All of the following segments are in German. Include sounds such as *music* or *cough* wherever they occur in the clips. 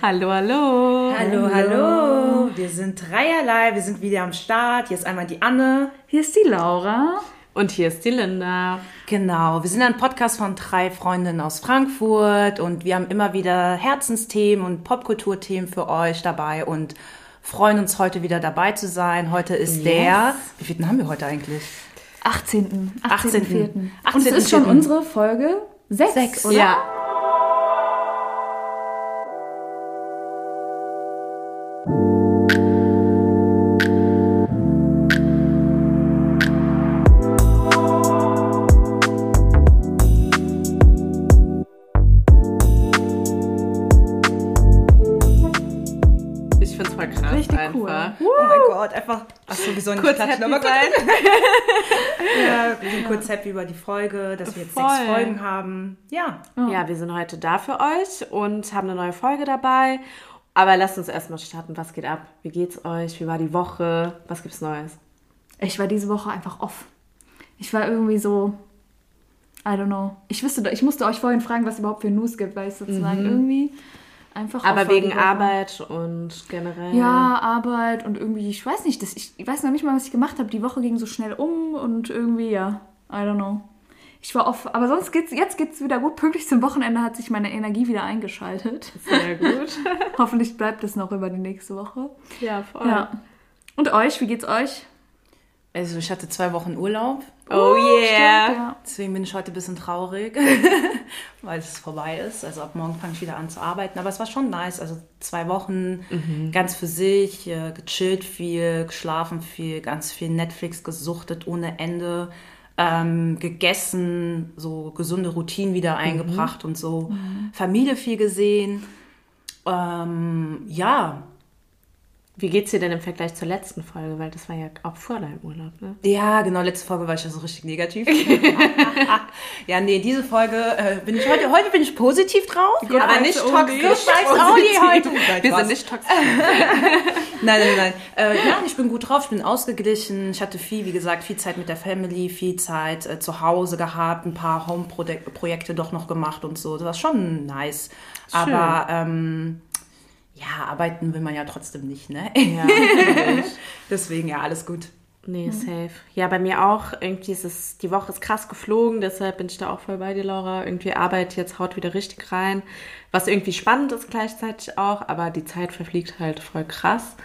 Hallo, hallo. Hallo, hallo. Wir sind dreierlei, wir sind wieder am Start. Hier ist einmal die Anne. Hier ist die Laura. Und hier ist die Linda. Genau, wir sind ein Podcast von drei Freundinnen aus Frankfurt und wir haben immer wieder Herzensthemen und Popkulturthemen für euch dabei und freuen uns heute wieder dabei zu sein. Heute ist yes. der, wie viel haben wir heute eigentlich? 18. 18. 18. 18. Und es ist schon unsere Folge 6, 6 oder? Ja. Sowieso nicht kurz klatschen, aber sein. *laughs* ja, wir sind kurz happy über die Folge, dass wir jetzt Voll. sechs Folgen haben. Ja. Ja, wir sind heute da für euch und haben eine neue Folge dabei. Aber lasst uns erstmal starten. Was geht ab? Wie geht's euch? Wie war die Woche? Was gibt's Neues? Ich war diese Woche einfach off. Ich war irgendwie so, I don't know. Ich wüsste, ich musste euch vorhin fragen, was es überhaupt für News gibt, weil ich sozusagen mhm. irgendwie einfach. Aber wegen Arbeit und generell. Ja, Arbeit und irgendwie, ich weiß nicht, das, ich, ich weiß noch nicht mal, was ich gemacht habe. Die Woche ging so schnell um und irgendwie, ja, I don't know. Ich war off, aber sonst geht's, jetzt geht's wieder gut. Pünktlich zum Wochenende hat sich meine Energie wieder eingeschaltet. Sehr gut. *laughs* Hoffentlich bleibt es noch über die nächste Woche. Ja, voll. Ja. Und euch, wie geht's euch? Also ich hatte zwei Wochen Urlaub. Oh, yeah. Stimmt, ja. Deswegen bin ich heute ein bisschen traurig, *laughs* weil es vorbei ist. Also ab morgen fange ich wieder an zu arbeiten. Aber es war schon nice. Also zwei Wochen mhm. ganz für sich, äh, gechillt viel, geschlafen viel, ganz viel Netflix gesuchtet ohne Ende. Ähm, gegessen, so gesunde Routinen wieder mhm. eingebracht mhm. und so. Mhm. Familie viel gesehen. Ähm, ja, wie geht's dir denn im Vergleich zur letzten Folge? Weil das war ja auch vor deinem Urlaub, ne? Ja, genau. Letzte Folge war ich ja so richtig negativ. *laughs* ja, nee, diese Folge äh, bin ich heute, heute bin ich positiv drauf, Gut, aber nicht toxisch. heute. Wir sind nicht toxisch. nein, nein, nein. Äh, ja, ich bin gut drauf. Ich bin ausgeglichen. Ich hatte viel, wie gesagt, viel Zeit mit der Family, viel Zeit äh, zu Hause gehabt, ein paar Home-Projekte doch noch gemacht und so. Das war schon nice. Schön. Aber ähm, ja, arbeiten will man ja trotzdem nicht, ne? Ja, *laughs* Deswegen ja, alles gut. Nee, safe. Ja, bei mir auch. Irgendwie ist es, die Woche ist krass geflogen, deshalb bin ich da auch voll bei dir, Laura. Irgendwie Arbeit jetzt haut wieder richtig rein. Was irgendwie spannend ist gleichzeitig auch, aber die Zeit verfliegt halt voll krass.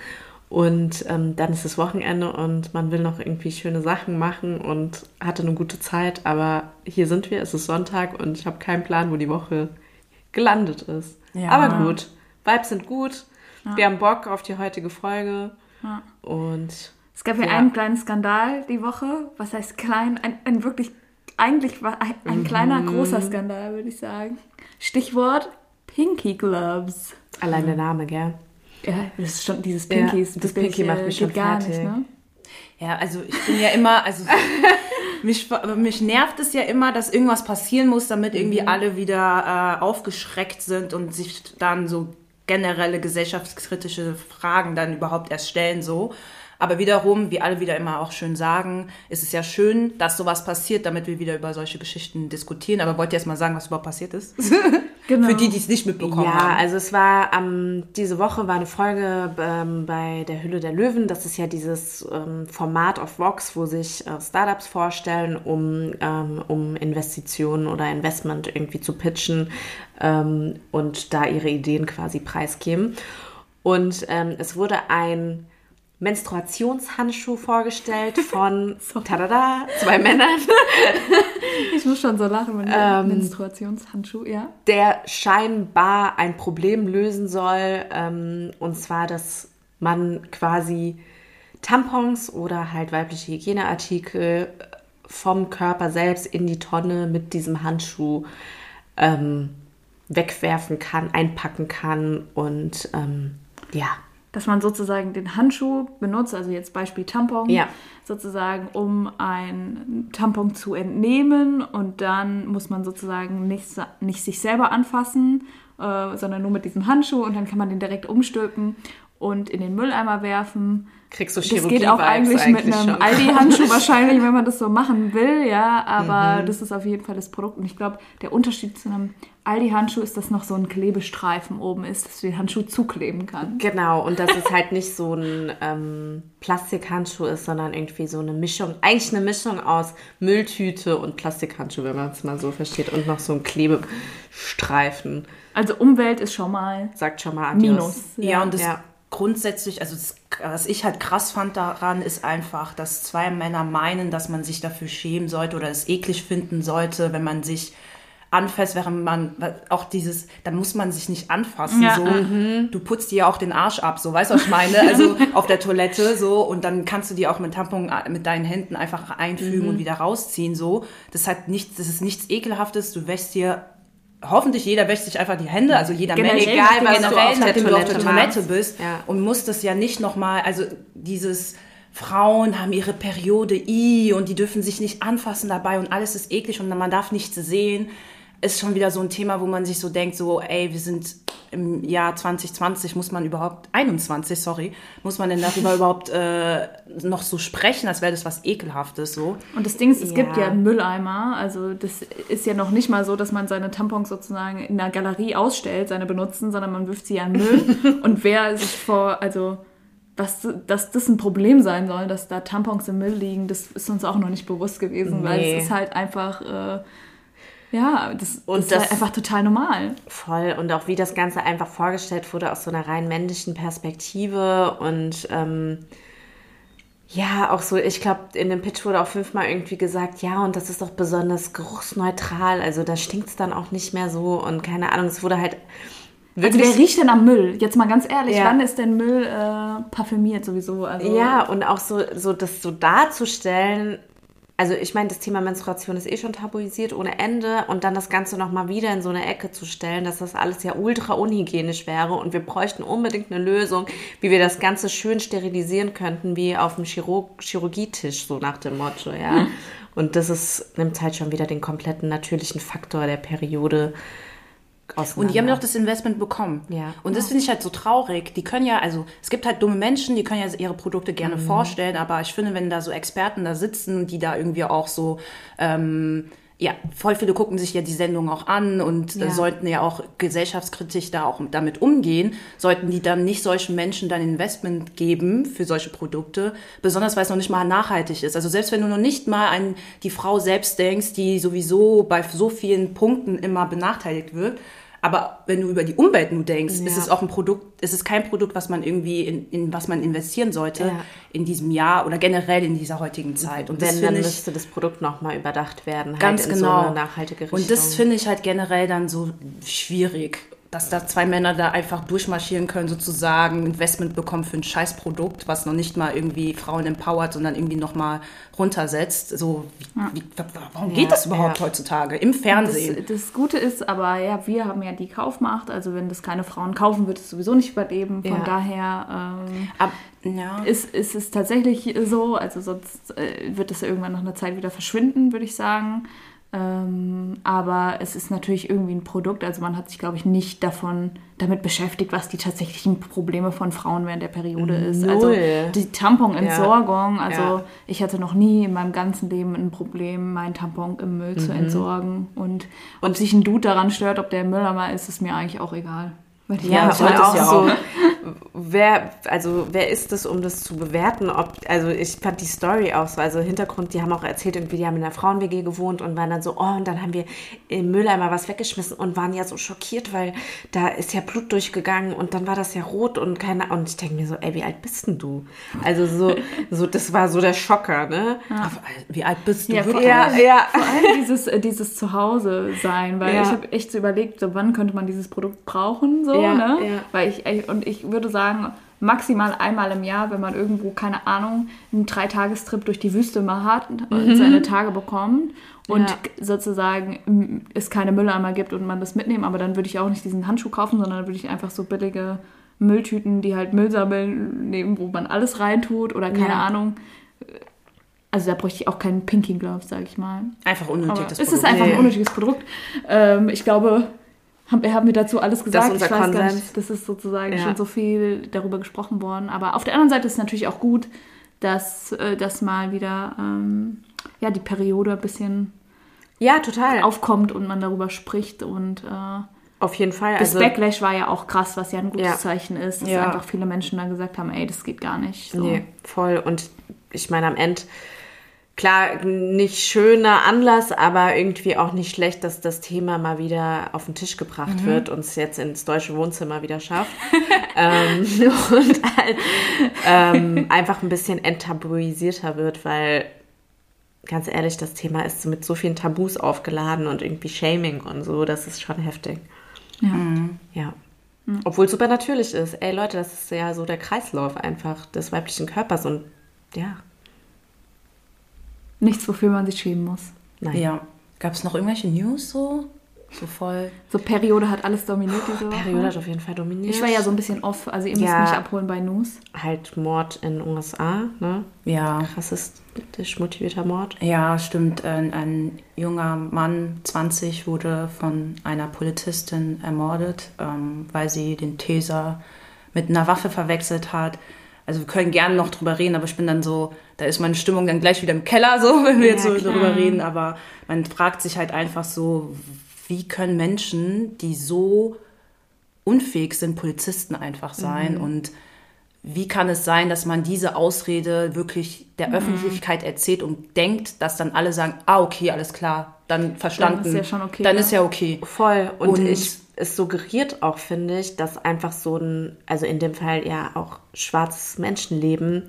Und ähm, dann ist es Wochenende und man will noch irgendwie schöne Sachen machen und hatte eine gute Zeit. Aber hier sind wir, es ist Sonntag und ich habe keinen Plan, wo die Woche gelandet ist. Ja. Aber gut. Vibes sind gut. Ja. Wir haben Bock auf die heutige Folge. Ja. Und es gab ja, einen kleinen Skandal die Woche. Was heißt klein? Ein, ein wirklich, eigentlich war ein, ein mhm. kleiner, großer Skandal, würde ich sagen. Stichwort Pinky Gloves. Allein der Name, gell? Ja, das ist schon dieses Pinky. Ja, das Pinky macht mich schon gar fertig. nicht, ne? Ja, also ich bin ja immer, also *laughs* mich, mich nervt es ja immer, dass irgendwas passieren muss, damit irgendwie mhm. alle wieder äh, aufgeschreckt sind und sich dann so generelle gesellschaftskritische Fragen dann überhaupt erst stellen so. Aber wiederum, wie alle wieder immer auch schön sagen, ist es ja schön, dass sowas passiert, damit wir wieder über solche Geschichten diskutieren. Aber wollt ihr erst mal sagen, was überhaupt passiert ist? *laughs* Genau. Für die, die es nicht mitbekommen ja, haben. Ja, also es war ähm, diese Woche war eine Folge ähm, bei der Hülle der Löwen. Das ist ja dieses ähm, Format auf Vox, wo sich äh, Startups vorstellen, um, ähm, um Investitionen oder Investment irgendwie zu pitchen ähm, und da ihre Ideen quasi preisgeben. Und ähm, es wurde ein Menstruationshandschuh vorgestellt *laughs* von tada, zwei Männern. *laughs* ich muss schon so lachen, wenn ähm, Menstruationshandschuh, ja. Der scheinbar ein Problem lösen soll, ähm, und zwar, dass man quasi Tampons oder halt weibliche Hygieneartikel vom Körper selbst in die Tonne mit diesem Handschuh ähm, wegwerfen kann, einpacken kann und ähm, ja, dass man sozusagen den Handschuh benutzt, also jetzt Beispiel Tampon, ja. sozusagen, um ein Tampon zu entnehmen. Und dann muss man sozusagen nicht, nicht sich selber anfassen, äh, sondern nur mit diesem Handschuh. Und dann kann man den direkt umstülpen und in den Mülleimer werfen. Kriegst du Das geht auch eigentlich, mit einem. Aldi-Handschuh *laughs* wahrscheinlich, wenn man das so machen will, ja. Aber Mhm. das ist auf jeden Fall das Produkt. Und ich glaube, der Unterschied zu einem Aldi-Handschuh ist, dass noch so ein Klebestreifen oben ist, dass du den Handschuh zukleben kannst. Genau, und dass es *laughs* halt nicht so ein ähm, Plastikhandschuh ist, sondern irgendwie so eine Mischung, eigentlich eine Mischung aus Mülltüte und Plastikhandschuh, wenn man es mal so versteht. Und noch so ein Klebestreifen. Also Umwelt ist schon mal Sagt schon mal Adios. Minus. Ja, und das Ja. Grundsätzlich, also das, was ich halt krass fand daran, ist einfach, dass zwei Männer meinen, dass man sich dafür schämen sollte oder es eklig finden sollte, wenn man sich anfasst, während man auch dieses, dann muss man sich nicht anfassen, Ja. so. Du putzt dir ja auch den Arsch ab, so, weißt du, was ich meine? *laughs* Also auf der Toilette, so, und dann kannst du dir auch mit Tampon äh, mit deinen Händen einfach einfügen und wieder rausziehen, so. Das hat nichts, das ist nichts Ekelhaftes, du wäschst dir Hoffentlich jeder wäscht sich einfach die Hände, also jeder Generell, Mensch, egal, was du generell, auf der nachdem du auf der Toilette Toilette bist Ja. und muss das ja nicht nochmal, also dieses Frauen haben ihre Periode I und die dürfen sich nicht anfassen dabei und alles ist eklig und man darf nichts sehen, ist schon wieder so ein Thema, wo man sich so denkt, so, ey, wir sind im Jahr 2020, muss man überhaupt, 21, sorry, muss man denn darüber *laughs* überhaupt äh, noch so sprechen, als wäre das was Ekelhaftes, so. Und das Ding ist, es Ja. gibt ja Mülleimer. Also das ist ja noch nicht mal so, dass man seine Tampons sozusagen in der Galerie ausstellt, seine benutzen, sondern man wirft sie ja in Müll. *laughs* Und wer sich vor, also dass, dass das ein Problem sein soll, dass da Tampons im Müll liegen, das ist uns auch noch nicht bewusst gewesen, weil Nee. es ist halt einfach, äh, ja, das, Und das ist das- halt einfach total normal. Voll. Und auch wie das Ganze einfach vorgestellt wurde aus so einer rein männlichen Perspektive. Und ähm, ja, auch so, ich glaube, in dem Pitch wurde auch fünfmal irgendwie gesagt, ja, und das ist doch besonders geruchsneutral. Also da stinkt es dann auch nicht mehr so. Und keine Ahnung, es wurde halt Also wer riecht denn am Müll? Jetzt mal ganz ehrlich, Ja. wann ist denn Müll äh, parfümiert sowieso? Also, Ja, und auch so, so das so darzustellen. Also ich meine, das Thema Menstruation ist eh schon tabuisiert ohne Ende und dann das Ganze nochmal wieder in so eine Ecke zu stellen, dass das alles ja ultra unhygienisch wäre und wir bräuchten unbedingt eine Lösung, wie wir das Ganze schön sterilisieren könnten, wie auf dem Chirurg Chirurgietisch, so nach dem Motto, ja. Und das ist, nimmt halt schon wieder den kompletten natürlichen Faktor der Periode. Und die haben ja auch das Investment bekommen. Ja. Und das finde ich halt so traurig. Die können ja, also es gibt halt dumme Menschen, die können ja ihre Produkte gerne Mhm. vorstellen, aber ich finde, wenn da so Experten da sitzen, die da irgendwie auch so, ähm, ja, voll viele gucken sich ja die Sendung auch an und äh, Ja. sollten ja auch gesellschaftskritisch da auch damit umgehen, sollten die dann nicht solchen Menschen dann Investment geben für solche Produkte, besonders weil es noch nicht mal nachhaltig ist. Also selbst wenn du noch nicht mal an die Frau selbst denkst, die sowieso bei so vielen Punkten immer benachteiligt wird, aber wenn du über die Umwelt nur denkst, ist Ja. es auch ein Produkt, ist es kein Produkt, was man irgendwie in, in was man investieren sollte Ja. in diesem Jahr oder generell in dieser heutigen Zeit. Und das Wenn, dann ich müsste das Produkt nochmal überdacht werden, ganz halt in genau so eine nachhaltige Richtung. Und das finde ich halt generell dann so schwierig, dass da zwei Männer da einfach durchmarschieren können, sozusagen Investment bekommen für ein Scheißprodukt, was noch nicht mal irgendwie Frauen empowert, sondern irgendwie noch mal runtersetzt. So, wie, wie, warum geht das überhaupt ja. heutzutage im Das, Fernsehen? das Gute ist aber, ja, wir haben ja die Kaufmacht, also wenn das keine Frauen kaufen, wird es sowieso nicht überleben. Von Ja. daher ähm, Ab, ja. ist, ist es tatsächlich so, also sonst äh, wird es ja irgendwann nach einer Zeit wieder verschwinden, würde ich sagen. Ähm, aber es ist natürlich irgendwie ein Produkt, also man hat sich, glaube ich, nicht davon damit beschäftigt, was die tatsächlichen Probleme von Frauen während der Periode ist. Also die Tamponentsorgung, also Ja. ich hatte noch nie in meinem ganzen Leben ein Problem, meinen Tampon im Müll zu entsorgen. Und ob sich ein Dude daran stört, ob der im Mülleimer ist, ist mir eigentlich auch egal. Weil ich Ja, weiß, und es auch ja so, wer, also wer ist es, um das zu bewerten? Ob, also ich fand die Story auch so, also Hintergrund, die haben auch erzählt, irgendwie, die haben in einer Frauen-WG gewohnt und waren dann so, oh, und dann haben wir im Mülleimer was weggeschmissen und waren ja so schockiert, weil da ist ja Blut durchgegangen und dann war das ja rot und keine und ich denke mir so, ey, wie alt bist denn du? Also so, so das war so der Schocker, ne? Wie alt bist du Ja, vor wirklich? Ja, allem, ja. vor allem dieses, äh, dieses Zuhause sein, weil Ja. ich habe echt so überlegt, so wann könnte man dieses Produkt brauchen, so, Ja, ne? ja. Weil ich, und ich würde sagen, maximal einmal im Jahr, wenn man irgendwo, keine Ahnung, einen Dreitagestrip durch die Wüste mal hat und seine Tage bekommt und Mhm. Ja. sozusagen es keine Mülleimer gibt und man das mitnehmen, aber dann würde ich auch nicht diesen Handschuh kaufen, sondern dann würde ich einfach so billige Mülltüten, die halt Müll sammeln, nehmen, wo man alles reintut oder keine Ja. Ahnung. Also da bräuchte ich auch keinen Pinky Glove, sag ich mal. Einfach unnötig, Aber das es Produkt. ist einfach ein unnötiges Produkt. Ähm, ich glaube, haben, haben wir dazu alles gesagt. unser ich weiß gar Konsens. nicht, das ist sozusagen Ja. schon so viel darüber gesprochen worden. Aber auf der anderen Seite ist es natürlich auch gut, dass, äh, dass mal wieder ähm, ja, die Periode ein bisschen Ja, total. Auf, aufkommt und man darüber spricht. Und äh, auf jeden Fall. das Also, Backlash war ja auch krass, was ja ein gutes Ja. Zeichen ist, dass Ja. einfach viele Menschen dann gesagt haben, ey, das geht gar nicht. So. Nee, voll. Und ich meine, am Ende, klar, nicht schöner Anlass, aber irgendwie auch nicht schlecht, dass das Thema mal wieder auf den Tisch gebracht wird und es jetzt ins deutsche Wohnzimmer wieder schafft. *laughs* ähm, und halt ähm, einfach ein bisschen enttabuisierter wird, weil ganz ehrlich, das Thema ist mit so vielen Tabus aufgeladen und irgendwie Shaming und so, das ist schon heftig. Ja. Ja. Obwohl es super natürlich ist. Ey Leute, das ist ja so der Kreislauf einfach des weiblichen Körpers und ja, Nichts, wofür man sich schämen muss. nein. Ja. Gab es noch irgendwelche News so? So voll. So Periode hat alles dominiert diese Woche. Periode hat auf jeden Fall dominiert. Ich war ja so ein bisschen off, also ihr müsst Ja. mich abholen bei News. Halt Mord in den USA, ne? Ja. Rassistisch motivierter Mord. Ja, stimmt. Ein, ein junger Mann, 20, wurde von einer Polizistin ermordet, ähm, weil sie den Taser mit einer Waffe verwechselt hat. Also wir können gerne noch drüber reden, aber ich bin dann so, da ist meine Stimmung dann gleich wieder im Keller, *laughs* so, wenn wir jetzt Ja, so klar. darüber reden. Aber man fragt sich halt einfach so, wie können Menschen, die so unfähig sind, Polizisten einfach sein und wie kann es sein, dass man diese Ausrede wirklich der Mhm. Öffentlichkeit erzählt und denkt, dass dann alle sagen, ah, okay, alles klar, dann verstanden. ist ja schon okay, Dann ne? ist ja okay. Voll. Und, Und- ich, es suggeriert auch, finde ich, dass einfach so ein, also in dem Fall ja auch schwarzes Menschenleben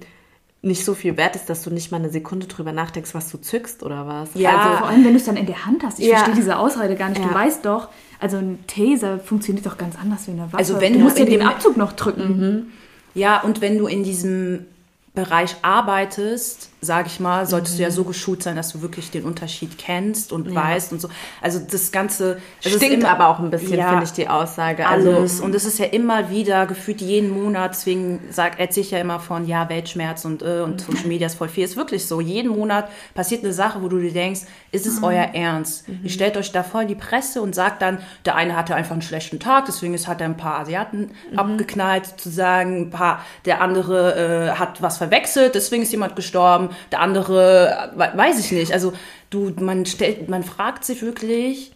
nicht so viel wert ist, dass du nicht mal eine Sekunde drüber nachdenkst, was du zückst oder was. Ja. Also, Vor allem, wenn du es dann in der Hand hast. Ich Ja. verstehe diese Ausrede gar nicht. Du Ja. weißt doch, also ein Taser funktioniert doch ganz anders wie eine Waffe. Also wenn du du musst ja den Abzug noch drücken. Ja, und wenn du in diesem Bereich arbeitest, sage ich mal, solltest du Mhm. ja so geschult sein, dass du wirklich den Unterschied kennst und weißt und so. Also das Ganze es stinkt immer- aber auch ein bisschen, Ja. finde ich, die Aussage. Also, Alles. und es ist ja immer wieder gefühlt jeden Monat, deswegen sag, erzähle ich ja immer von, ja, Weltschmerz und, äh, und Social Media ist voll viel. Ist wirklich so. Jeden Monat passiert eine Sache, wo du dir denkst, ist es euer Ernst? Ihr stellt euch da voll in die Presse und sagt dann, der eine hatte einfach einen schlechten Tag, deswegen ist, hat er ein paar Asiaten abgeknallt, sozusagen, ein paar, der andere äh, hat was verwechselt, deswegen ist jemand gestorben, der andere, we- weiß ich nicht. Also du, man stellt, man fragt sich wirklich,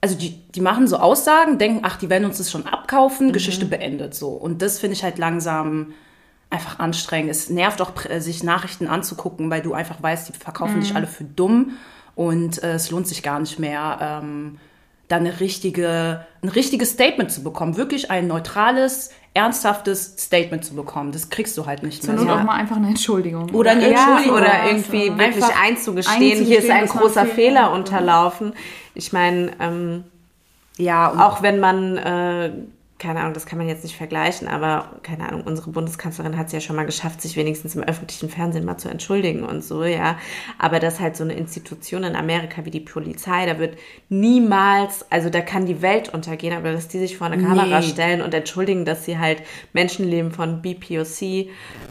also die, die machen so Aussagen, denken, ach, die werden uns das schon abkaufen, Geschichte beendet so. Und das finde ich halt langsam einfach anstrengend. Es nervt auch, sich Nachrichten anzugucken, weil du einfach weißt, die verkaufen dich alle für dumm und äh, es lohnt sich gar nicht mehr, ähm, da eine richtige, ein richtiges Statement zu bekommen. Wirklich ein neutrales, ernsthaftes Statement zu bekommen. Das kriegst du halt nicht Zur mehr. Not so. auch mal einfach eine Entschuldigung. Oder eine ja, Entschuldigung. oder irgendwie äh, wirklich einfach einzugestehen, hier ist einzugestehen, ein großer Fehler unterlaufen. Ich meine, ähm, ja, auch wenn man, äh, keine Ahnung, das kann man jetzt nicht vergleichen, aber keine Ahnung, unsere Bundeskanzlerin hat es ja schon mal geschafft, sich wenigstens im öffentlichen Fernsehen mal zu entschuldigen und so, ja. Aber das halt so eine Institution in Amerika wie die Polizei, da wird niemals, also da kann die Welt untergehen, aber dass die sich vor eine Kamera Nee. stellen und entschuldigen, dass sie halt Menschenleben von BPOC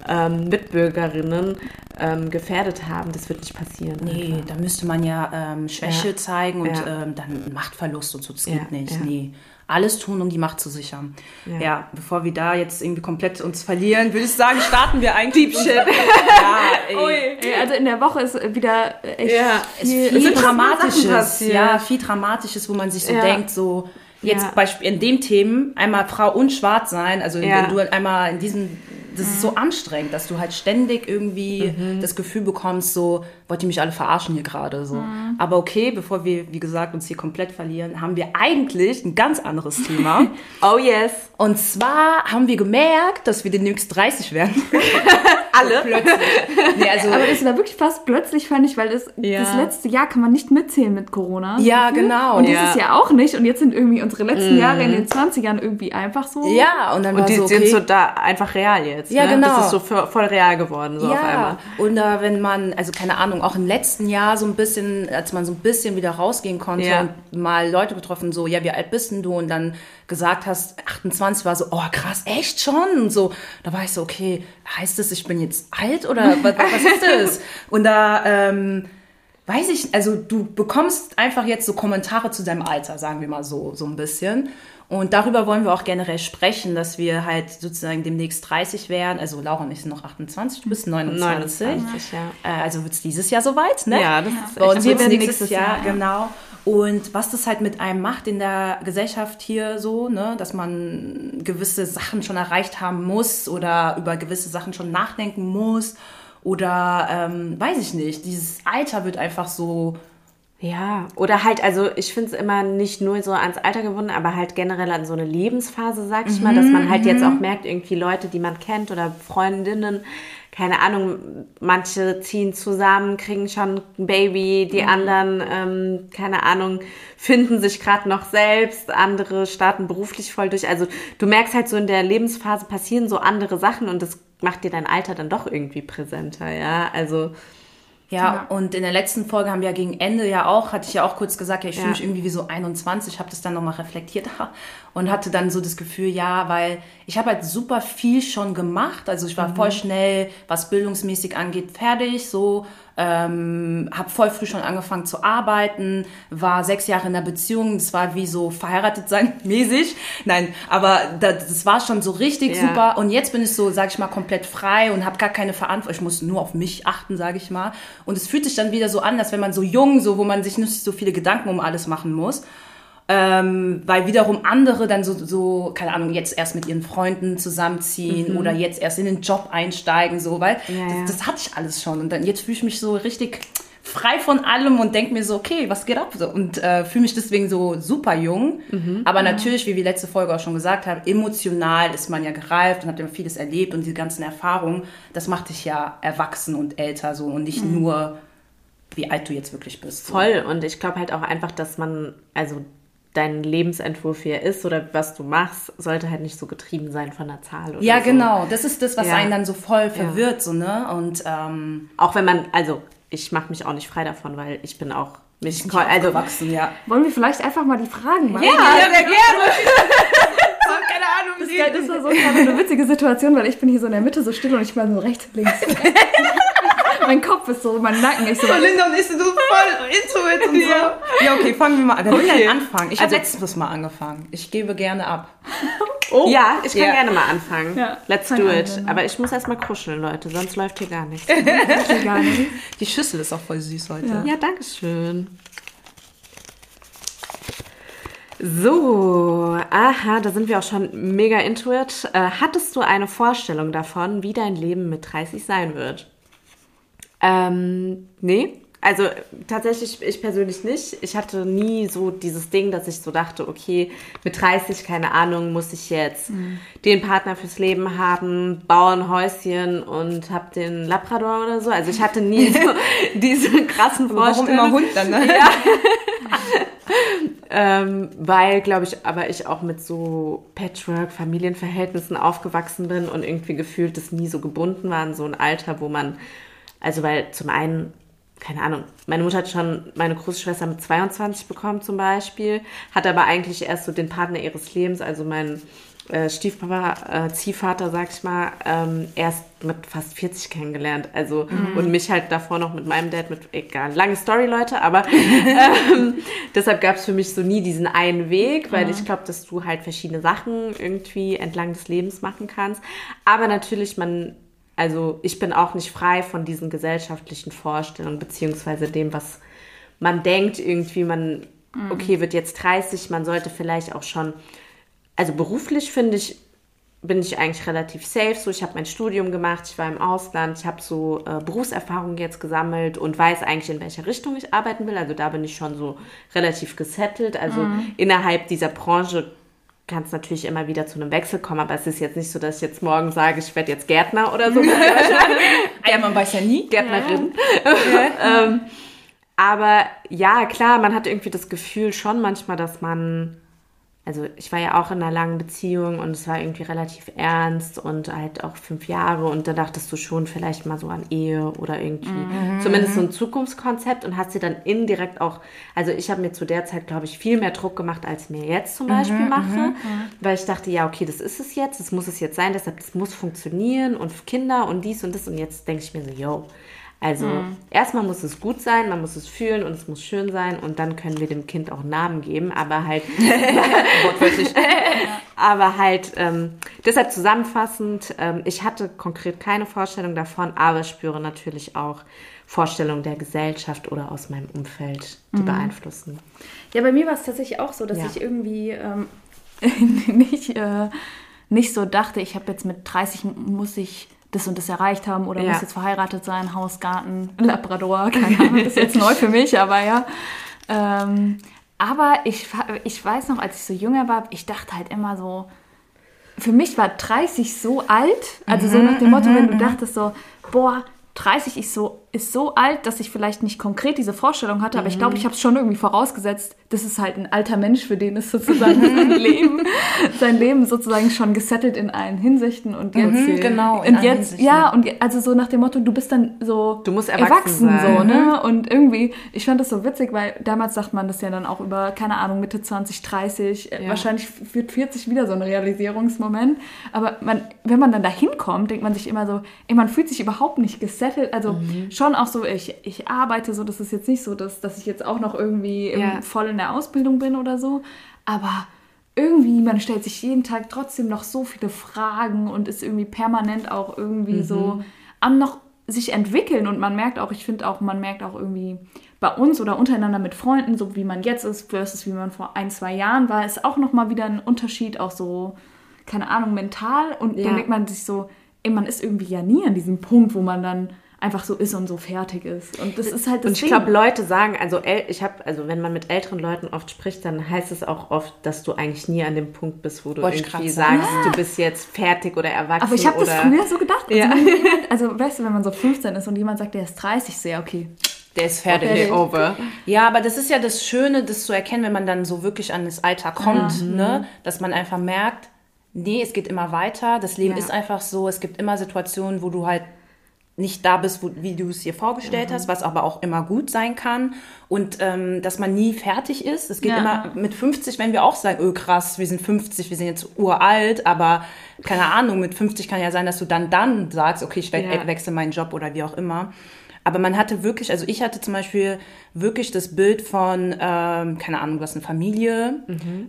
ähm, Mitbürgerinnen ähm, gefährdet haben, das wird nicht passieren. Nee, da müsste man ja ähm, Schwäche Ja. zeigen und Ja. ähm, dann Machtverlust und so. Das Ja, geht nicht. ja. Nee. Alles tun, um die Macht zu sichern. Ja. Ja. bevor wir da jetzt irgendwie komplett uns verlieren, würde ich sagen, starten wir eigentlich. Deep Shit. *laughs* Ja, ey. Ey, Also in der Woche ist wieder echt Ja, Es viel, ist viel Dramatisches. Ja, viel Dramatisches, wo man sich so Ja. denkt, so jetzt Ja. Beispiel in dem Themen einmal Frau und Schwarz sein, also Ja. wenn du halt einmal in diesem, das ist so anstrengend, dass du halt ständig irgendwie das Gefühl bekommst, so wollt ihr mich alle verarschen hier gerade so. Aber okay, bevor wir wie gesagt uns hier komplett verlieren, haben wir eigentlich ein ganz anderes Thema. *laughs* Oh yes. Und zwar haben wir gemerkt, dass wir demnächst 30 werden. *laughs* Alle. Plötzlich. *laughs* Nee, also Aber das war wirklich fast plötzlich, fand ich, weil das, Ja. das letzte Jahr kann man nicht mitzählen mit Corona. Ja, Gefühlt. genau. Und Ja. dieses Jahr auch nicht. Und jetzt sind irgendwie unsere letzten Jahre in den 20ern irgendwie einfach so. ja, und dann war Und die so, okay, sind so da einfach real jetzt. Ja, ne? genau. Das ist so vo- voll real geworden, so auf einmal. und äh, wenn man, also keine Ahnung, auch im letzten Jahr so ein bisschen, als man so ein bisschen wieder rausgehen konnte Ja. und mal Leute getroffen, so, ja, wie alt bist denn du? Und dann gesagt hast, 28 war so, oh krass, echt schon? Und so, da war ich so, okay, heißt das, ich bin jetzt alt oder was, was ist das? *laughs* Und da, ähm, weiß ich, also du bekommst einfach jetzt so Kommentare zu deinem Alter, sagen wir mal so, so ein bisschen. Und darüber wollen wir auch generell sprechen, dass wir halt sozusagen demnächst 30 werden. Also Laura und ich sind noch 28, du bist 29. 29, ja. Äh, also wird es dieses Jahr soweit, ne? Ja, das ist Bei uns echt wird werden nächstes nächstes Jahr, Jahr, ja. genau. Und was das halt mit einem macht in der Gesellschaft hier so, ne, dass man gewisse Sachen schon erreicht haben muss oder über gewisse Sachen schon nachdenken muss oder ähm, weiß ich nicht. Dieses Alter wird einfach so Ja, oder halt, also ich finde es immer nicht nur so ans Alter gebunden, aber halt generell an so eine Lebensphase, sag ich mal, dass man halt jetzt auch merkt, irgendwie Leute, die man kennt oder Freundinnen, keine Ahnung, manche ziehen zusammen, kriegen schon ein Baby, die anderen, ähm, keine Ahnung, finden sich gerade noch selbst, andere starten beruflich voll durch. Also du merkst halt so in der Lebensphase passieren so andere Sachen und das macht dir dein Alter dann doch irgendwie präsenter, ja. Also Ja, und in der letzten Folge haben wir ja gegen Ende ja auch, hatte ich ja auch kurz gesagt, ja, ich Ja. fühle mich irgendwie wie so 21, habe das dann nochmal reflektiert *laughs* und hatte dann so das Gefühl, ja, weil ich habe halt super viel schon gemacht, also ich war voll schnell, was bildungsmäßig angeht, fertig, so, ähm, habe voll früh schon angefangen zu arbeiten, war sechs Jahre in einer Beziehung, das war wie so verheiratet sein *laughs* mäßig, nein, aber das, das war schon so richtig Ja. super und jetzt bin ich so, sag ich mal, komplett frei und habe gar keine Verantwortung. Ich muss nur auf mich achten, sage ich mal. Und es fühlt sich dann wieder so an, als wenn man so jung, so wo man sich nicht so viele Gedanken um alles machen muss. Ähm, weil wiederum andere dann so, so, keine Ahnung, jetzt erst mit ihren Freunden zusammenziehen oder jetzt erst in den Job einsteigen, so, weil Ja. Das, das hatte ich alles schon. Und dann jetzt fühle ich mich so richtig frei von allem und denke mir so, okay, was geht ab? So, Und äh, fühle mich deswegen so super jung. Aber natürlich, wie wir letzte Folge auch schon gesagt haben, emotional ist man ja gereift und hat ja vieles erlebt und die ganzen Erfahrungen, das macht dich ja erwachsen und älter so und nicht nur, wie alt du jetzt wirklich bist. Voll. Und ich glaube halt auch einfach, dass man, also dein Lebensentwurf hier ist oder was du machst, sollte halt nicht so getrieben sein von der Zahl oder Ja, so. genau. Das ist das, was Ja. einen dann so voll verwirrt, so, ne? Und ähm, Auch wenn man, also ich mache mich auch nicht frei davon, weil ich bin auch mich, also wachsen, ja. Wollen wir vielleicht einfach mal die Fragen machen? Ja, sehr gerne. *laughs* Keine Ahnung, Das, das war so eine witzige Situation, weil ich bin hier so in der Mitte so still und ich mal so rechts, links. *laughs* mein Kopf ist so, mein Nacken ist so. Linda und ich sind so voll into it und so. Ja, okay, fangen wir mal an. Wer will Okay. denn anfangen? Ich habe Also- letztes Mal angefangen. Ich gebe gerne ab. *laughs* ja, ich kann Ja. gerne mal anfangen. Ja, Let's fang do an, it. Linda. Aber ich muss erst mal kuscheln, Leute, sonst läuft hier gar nichts. *laughs* Gar nicht. Die Schüssel ist auch voll süß heute. Ja. Ja, danke schön. So, aha, da sind wir auch schon mega into it. Äh, hattest du eine Vorstellung davon, wie dein Leben mit 30 sein wird? Ähm, nee. Also tatsächlich, ich persönlich nicht. Ich hatte nie so dieses Ding, dass ich so dachte, okay, mit 30, keine Ahnung, muss ich jetzt den Partner fürs Leben haben, bauen ein Häuschen und hab den Labrador oder so. Also ich hatte nie so *laughs* *laughs* diese krassen Warum Vorstellungen. immer Hund dann, ne? *laughs* Ähm, weil, glaube ich, aber ich auch mit so Patchwork-Familienverhältnissen aufgewachsen bin und irgendwie gefühlt das nie so gebunden war in so ein Alter, wo man, also weil zum einen, keine Ahnung, meine Mutter hat schon meine Großschwester mit 22 bekommen zum Beispiel, hat aber eigentlich erst so den Partner ihres Lebens, also mein äh, Stiefpapa, äh, Ziehvater, sag ich mal, ähm, erst mit fast 40 kennengelernt. Also und mich halt davor noch mit meinem Dad mit, egal, lange Story, Leute, aber *laughs* ähm, deshalb gab es für mich so nie diesen einen Weg, weil ich glaube, dass du halt verschiedene Sachen irgendwie entlang des Lebens machen kannst. Aber natürlich, man, also ich bin auch nicht frei von diesen gesellschaftlichen Vorstellungen, beziehungsweise dem, was man denkt, irgendwie, man, okay, wird jetzt 30, man sollte vielleicht auch schon also beruflich finde ich, bin ich eigentlich relativ safe. So, ich habe mein Studium gemacht, ich war im Ausland, ich habe so äh, Berufserfahrung jetzt gesammelt und weiß eigentlich, in welche Richtung ich arbeiten will. Also da bin ich schon so relativ gesettelt. Also innerhalb dieser Branche kann es natürlich immer wieder zu einem Wechsel kommen, aber es ist jetzt nicht so, dass ich jetzt morgen sage, ich werde jetzt Gärtner oder so. *laughs* Ja, man weiß ja nie. Gärtnerin. *laughs* ähm, aber ja, klar, man hat irgendwie das Gefühl schon manchmal, dass man, also ich war ja auch in einer langen Beziehung und es war irgendwie relativ ernst und halt auch fünf Jahre und da dachtest du schon vielleicht mal so an Ehe oder irgendwie zumindest so ein Zukunftskonzept und hast dir dann indirekt auch, also ich habe mir zu der Zeit, glaube ich, viel mehr Druck gemacht, als ich mir jetzt zum Beispiel mache, weil ich dachte, ja, okay, das ist es jetzt, das muss es jetzt sein, deshalb, das muss funktionieren und Kinder und dies und das und jetzt denke ich mir so, yo, Also erstmal muss es gut sein, man muss es fühlen und es muss schön sein und dann können wir dem Kind auch Namen geben, aber halt *laughs* Wortwörtlich. aber halt ähm, deshalb zusammenfassend, ähm, ich hatte konkret keine Vorstellung davon, aber spüre natürlich auch Vorstellungen der Gesellschaft oder aus meinem Umfeld, die beeinflussen. Ja, bei mir war es tatsächlich auch so, dass Ja. ich irgendwie ähm, *laughs* nicht, äh, nicht so dachte, ich habe jetzt mit 30 muss ich das und das erreicht haben oder Ja. muss jetzt verheiratet sein, Haus, Garten, *laughs* Labrador, keine Ahnung, das ist jetzt neu für mich, aber ja. Ähm, aber ich, ich weiß noch, als ich so jünger war, ich dachte halt immer so, für mich war 30 so alt, also so nach dem Motto, wenn du dachtest so, boah, 30 ist so, ist so alt, dass ich vielleicht nicht konkret diese Vorstellung hatte, aber ich glaube, ich habe es schon irgendwie vorausgesetzt, das ist halt ein alter Mensch, für den ist sozusagen *laughs* sein Leben, sein Leben sozusagen schon gesettelt in allen Hinsichten und jetzt, Mhm, genau, und jetzt, Hinsichten. ja, und also so nach dem Motto, du bist dann so Du musst erwachsen sein. so, ne? Und irgendwie, ich fand das so witzig, weil damals sagt man das ja dann auch über, keine Ahnung, Mitte 20, 30, äh, Ja. wahrscheinlich wird 40 wieder so ein Realisierungsmoment. Aber man, wenn man dann da hinkommt, denkt man sich immer so, ey, man fühlt sich überhaupt nicht gesettelt. Also Mhm. schon auch so, ich, ich arbeite so, das ist jetzt nicht so, dass, dass ich jetzt auch noch irgendwie im, Ja. voll in der Ausbildung bin oder so. Aber irgendwie, man stellt sich jeden Tag trotzdem noch so viele Fragen und ist irgendwie permanent auch irgendwie so am noch sich entwickeln und man merkt auch, ich finde auch, man merkt auch irgendwie bei uns oder untereinander mit Freunden, so wie man jetzt ist versus wie man vor ein, zwei Jahren war, ist auch nochmal wieder ein Unterschied, auch so, keine Ahnung, mental und Ja. dann denkt man sich so, ey, man ist irgendwie ja nie an diesem Punkt, wo man dann einfach so ist und so fertig ist und das ist halt das Und ich glaube, Leute sagen, also ich habe, also wenn man mit älteren Leuten oft spricht, dann heißt es auch oft, dass du eigentlich nie an dem Punkt bist, wo du Wollte ich irgendwie sagst, du bist jetzt fertig oder erwachsen. aber ich habe das früher so gedacht. Also, Ja. wenn *laughs* jemand, also weißt du, wenn man so 15 ist und jemand sagt, der ist 30, sehr okay. Der ist fertig. Okay. over. Ja, aber das ist ja das Schöne, das zu erkennen, wenn man dann so wirklich an das Alter kommt, Mhm. ne? dass man einfach merkt, nee, es geht immer weiter, das Leben Ja. ist einfach so, es gibt immer Situationen, wo du halt nicht da bist, wo, wie du es dir Mhm. vorgestellt hast, was aber auch immer gut sein kann und ähm, dass man nie fertig ist. Es geht Ja. immer mit 50, wenn wir auch sagen, oh krass, wir sind 50, wir sind jetzt uralt, aber keine Ahnung, mit 50 kann ja sein, dass du dann dann sagst, okay, ich we Ja. wechsle meinen Job oder wie auch immer. Aber man hatte wirklich, also ich hatte zum Beispiel wirklich das Bild von, ähm, keine Ahnung, du hast eine Familie,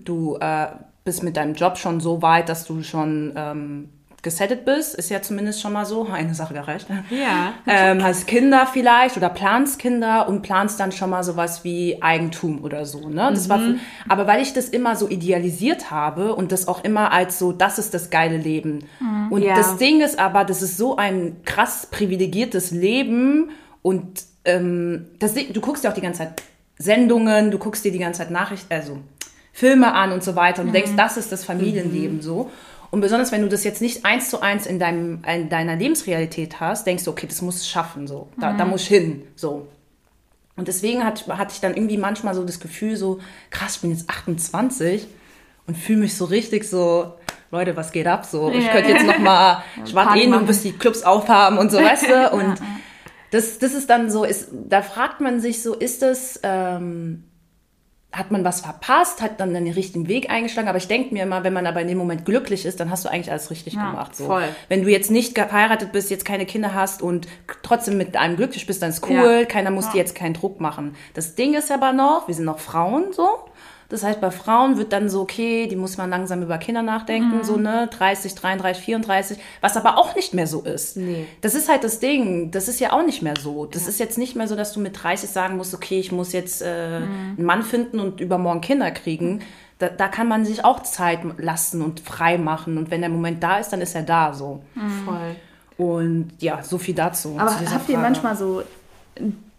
du äh, bist mit deinem Job schon so weit, dass du schon ähm, gesettet bist, ist ja zumindest schon mal so, *laughs* eine Sache gereicht. Ja. Ähm, hast Kinder vielleicht oder planst Kinder und planst dann schon mal sowas wie Eigentum oder so. Ne? Das war, aber weil ich das immer so idealisiert habe und das auch immer als so, das ist das geile Leben. Und Ja. das Ding ist aber, das ist so ein krass privilegiertes Leben und ähm, das, du guckst ja auch die ganze Zeit Sendungen, du guckst dir die ganze Zeit Nachrichten, also Filme an und so weiter und du denkst, das ist das Familienleben so. Und besonders wenn du das jetzt nicht eins zu eins in, deinem, in deiner Lebensrealität hast, denkst du, okay, das muss ich schaffen, so. Da, da muss ich hin, so. Und deswegen hat, hatte ich dann irgendwie manchmal so das Gefühl, so, krass, ich bin jetzt 28 und fühle mich so richtig so, Leute, was geht ab? So, ich könnte jetzt noch mal, ich warte eh nur, bis die Clubs aufhaben und so, weißt du? *laughs* Und das, das ist dann so, ist, da fragt man sich so, ist das, ähm, hat man was verpasst, hat dann den richtigen Weg eingeschlagen. Aber ich denke mir immer, wenn man aber in dem Moment glücklich ist, dann hast du eigentlich alles richtig Ja, gemacht. So. voll. Wenn du jetzt nicht verheiratet bist, jetzt keine Kinder hast und trotzdem mit einem glücklich bist, dann ist cool. Ja. Keiner muss dir jetzt keinen Druck machen. Das Ding ist aber noch, wir sind noch Frauen so. Das heißt, bei Frauen wird dann so, okay, die muss man langsam über Kinder nachdenken, so, ne, 30, 33, 34, was aber auch nicht mehr so ist. Nee. Das ist halt das Ding, das ist ja auch nicht mehr so. Das ist jetzt nicht mehr so, dass du mit 30 sagen musst, okay, ich muss jetzt äh, einen Mann finden und übermorgen Kinder kriegen. Da, da kann man sich auch Zeit lassen und frei machen. Und wenn der Moment da ist, dann ist er da so. Voll. Und ja, so viel dazu. Aber habt ihr Frage. manchmal so,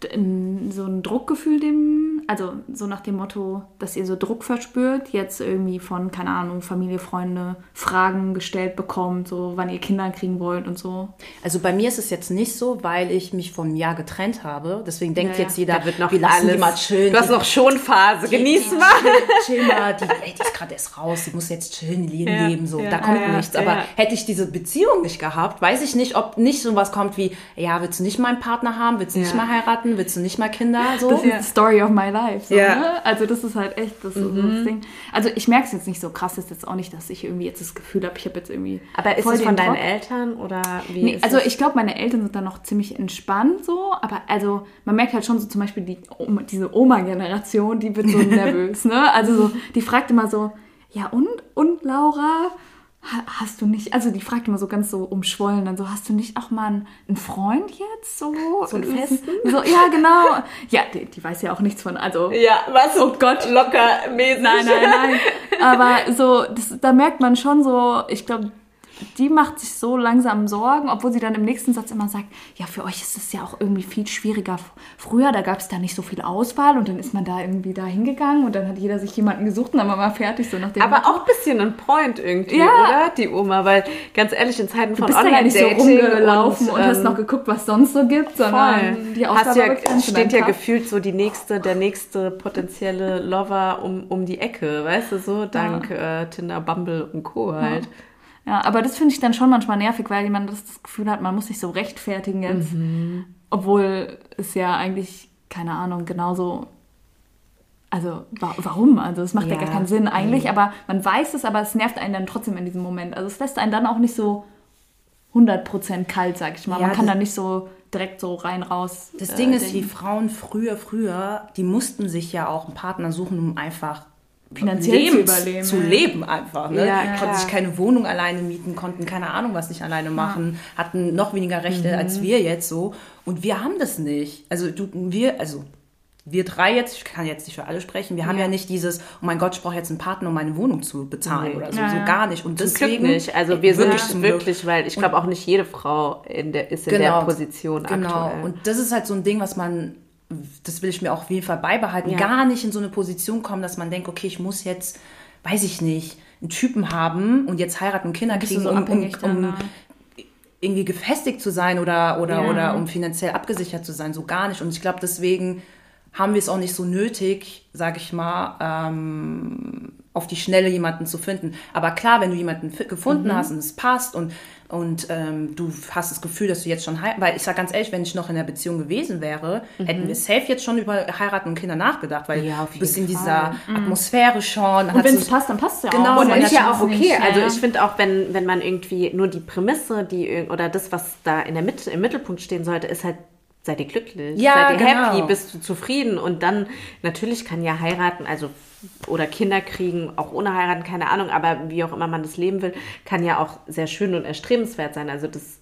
so ein Druckgefühl dem, also so nach dem Motto, dass ihr so Druck verspürt, jetzt irgendwie von, keine Ahnung, Familie, Freunde, Fragen gestellt bekommt, so wann ihr Kinder kriegen wollt und so? Also bei mir ist es jetzt nicht so, weil ich mich vom Jahr getrennt habe. Deswegen denkt Ja, jetzt jeder, Da wird noch wir lassen alles. die mal chillen. Du hast noch Schonphase. Genieß die, mal. Chill, chill mal, die, ey, die ist gerade erst raus, die muss jetzt chillen, Leben Ja, leben, so, ja, da kommt ja, nichts. Aber ja. hätte ich diese Beziehung nicht gehabt, weiß ich nicht, ob nicht sowas kommt wie, ja, willst du nicht mal einen Partner haben, willst du nicht mal heiraten, willst du nicht mal Kinder, so. Das ist die Story of my life. Life. So, Ja. ne? Also das ist halt echt das, ist das Ding. Also ich merke es jetzt nicht so krass, ist jetzt auch nicht, dass ich irgendwie jetzt das Gefühl habe, ich habe jetzt irgendwie Aber ist es von deinen Druck. Eltern oder wie? Nee, also es? ich glaube, meine Eltern sind da noch ziemlich entspannt so, aber also man merkt halt schon so zum Beispiel die Oma, diese Oma-Generation, die wird so *laughs* nervös, ne? Also so, die fragt immer so, ja und, und Laura, hast du nicht, also die fragt immer so ganz so umschwollen, dann so, hast du nicht auch mal einen, einen Freund jetzt so? So einen festen? So, ja, genau. Ja, die, die weiß ja auch nichts von, also ja, was? Oh Gott. Locker mäßig. Nein, nein, nein. *laughs* Aber so, das, da merkt man schon so, ich glaube, die macht sich so langsam Sorgen, obwohl sie dann im nächsten Satz immer sagt, ja, für euch ist es ja auch irgendwie viel schwieriger. Früher, da gab es da nicht so viel Auswahl und dann ist man da irgendwie da hingegangen und dann hat jeder sich jemanden gesucht und dann war man fertig, so nach dem Aber Motto. auch ein bisschen ein Point irgendwie, Ja. oder? Die Oma, weil ganz ehrlich, in Zeiten Du von bist da ja nicht so Online-Dating rumgelaufen und, hast ähm, noch geguckt, was sonst so gibt, sondern Voll. die Hast Auswahl ja, begrenzt in steht ja Kopf. gefühlt so die nächste, der nächste potenzielle Lover um, um die Ecke, weißt du so, dank äh, Tinder, Bumble und Co. halt. Ja, aber das finde ich dann schon manchmal nervig, weil man das, das Gefühl hat, man muss sich so rechtfertigen jetzt. Mhm. Obwohl es ja eigentlich, keine Ahnung, genauso. Also, wa warum? Also, es macht ja, Ja. Mhm. gar keinen Sinn eigentlich, aber man weiß es, aber es nervt einen dann trotzdem in diesem Moment. Also, es lässt einen dann auch nicht so 100% kalt, sag ich mal. Ja, man kann da nicht so direkt so rein raus. Das äh, Ding ist, die denken. Frauen früher, früher, die mussten sich ja auch einen Partner suchen, um einfach Finanziell zu Lebens- überleben, Zu ja. leben einfach. Ne? Ja, konnten sich keine Wohnung alleine mieten, konnten keine Ahnung was nicht alleine machen, hatten noch weniger Rechte Mhm. als wir jetzt so. Und wir haben das nicht. Also du, wir, also wir drei jetzt, ich kann jetzt nicht für alle sprechen, wir haben ja nicht dieses, oh mein Gott, ich brauche jetzt einen Partner, um meine Wohnung zu bezahlen Nee. oder so, Ja, so ja. gar nicht. Und deswegen nicht. Also wir sind wirklich Glück. wirklich, weil ich glaube auch nicht jede Frau in der, ist in der Position Genau. aktuell. Und das ist halt so ein Ding, was man, das will ich mir auch auf jeden Fall beibehalten, Ja. gar nicht in so eine Position kommen, dass man denkt, okay, ich muss jetzt, weiß ich nicht, einen Typen haben und jetzt heiraten und Kinder kriegen, so um, um, um ne? irgendwie gefestigt zu sein oder, oder, Ja. oder um finanziell abgesichert zu sein, so gar nicht. Und ich glaube, deswegen haben wir es auch nicht so nötig, sage ich mal, ähm, auf die Schnelle jemanden zu finden. Aber klar, wenn du jemanden gefunden Mhm. hast und es passt und, und ähm, du hast das Gefühl, dass du jetzt schon heiraten, weil ich sage ganz ehrlich, wenn ich noch in der Beziehung gewesen wäre, hätten wir safe jetzt schon über heiraten und Kinder nachgedacht, weil Mhm. Ja, auf du bist in dieser Atmosphäre schon. Mhm. Und wenn es passt, dann passt es ja Genau, auch. Wenn Und ist ja auch nicht, okay. ja, Also ich finde auch, wenn, wenn man irgendwie nur die Prämisse, die oder das, was da in der Mitte, im Mittelpunkt stehen sollte, ist halt, seid ihr glücklich, Ja, seid ihr genau. happy, bist du zufrieden und dann natürlich kann ja heiraten, also oder Kinder kriegen, auch ohne heiraten, keine Ahnung, aber wie auch immer man das leben will, kann ja auch sehr schön und erstrebenswert sein. Also das,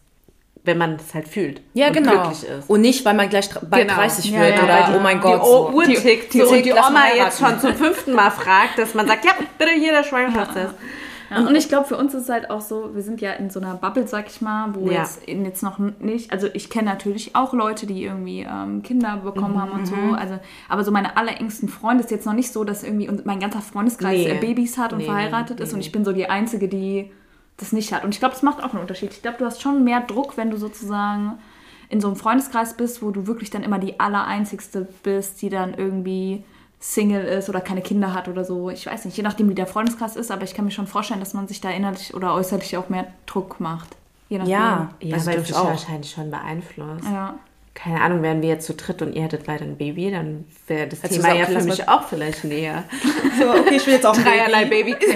wenn man das halt fühlt ja, und genau. glücklich ist. Und nicht, weil man gleich bald Genau. 30 Ja, wird ja, oder, weil die- oh mein die Gott. O- so. Uhr Die- tickt die- so, und die Oma jetzt schon zum fünften Mal fragt, dass man sagt, ja, bitte hier der Schwangerschaftstest. Ja, *laughs* und ich glaube, für uns ist es halt auch so, wir sind ja in so einer Bubble, sag ich mal, wo Ja. jetzt, jetzt noch nicht, also ich kenne natürlich auch Leute, die irgendwie ähm, Kinder bekommen Mhm, haben und so, also, aber so meine allerengsten Freunde ist jetzt noch nicht so, dass irgendwie mein ganzer Freundeskreis Nee. äh, Babys hat und Nee, verheiratet nee, ist und ich bin so die Einzige, die das nicht hat. Und ich glaube, das macht auch einen Unterschied. Ich glaube, du hast schon mehr Druck, wenn du sozusagen in so einem Freundeskreis bist, wo du wirklich dann immer die Allereinzigste bist, die dann irgendwie Single ist oder keine Kinder hat oder so. Ich weiß nicht, je nachdem, wie der Freundeskreis ist, aber ich kann mir schon vorstellen, dass man sich da innerlich oder äußerlich auch mehr Druck macht. Je nachdem. Ja, Ja, das weil dürfte dich ich auch. wahrscheinlich schon beeinflusst. Ja. Keine Ahnung, wären wir jetzt zu dritt und ihr hättet leider ein Baby, dann wäre das Hättest Thema ja okay, für mich auch vielleicht näher. *laughs* So, okay, ich will jetzt auch ein Dreierlei Baby. *laughs* Baby.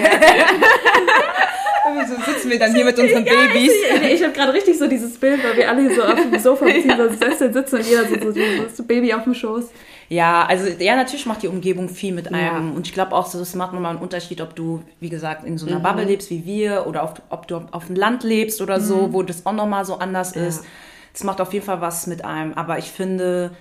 So sitzen wir dann hier mit unseren Babys. Ich, ich habe gerade richtig so dieses Bild, weil wir alle hier so auf dem Sofa bzw. *laughs* Sessel sitzen und jeder so, so dieses Baby auf dem Schoß. Ja, also ja, natürlich macht die Umgebung viel mit einem. Ja. Und ich glaube auch, so, es macht nochmal einen Unterschied, ob du, wie gesagt, in so einer Mhm. Bubble lebst wie wir oder auf, ob du auf dem Land lebst oder so, Mhm. wo das auch nochmal so anders ist. Das macht auf jeden Fall was mit einem. Aber ich finde,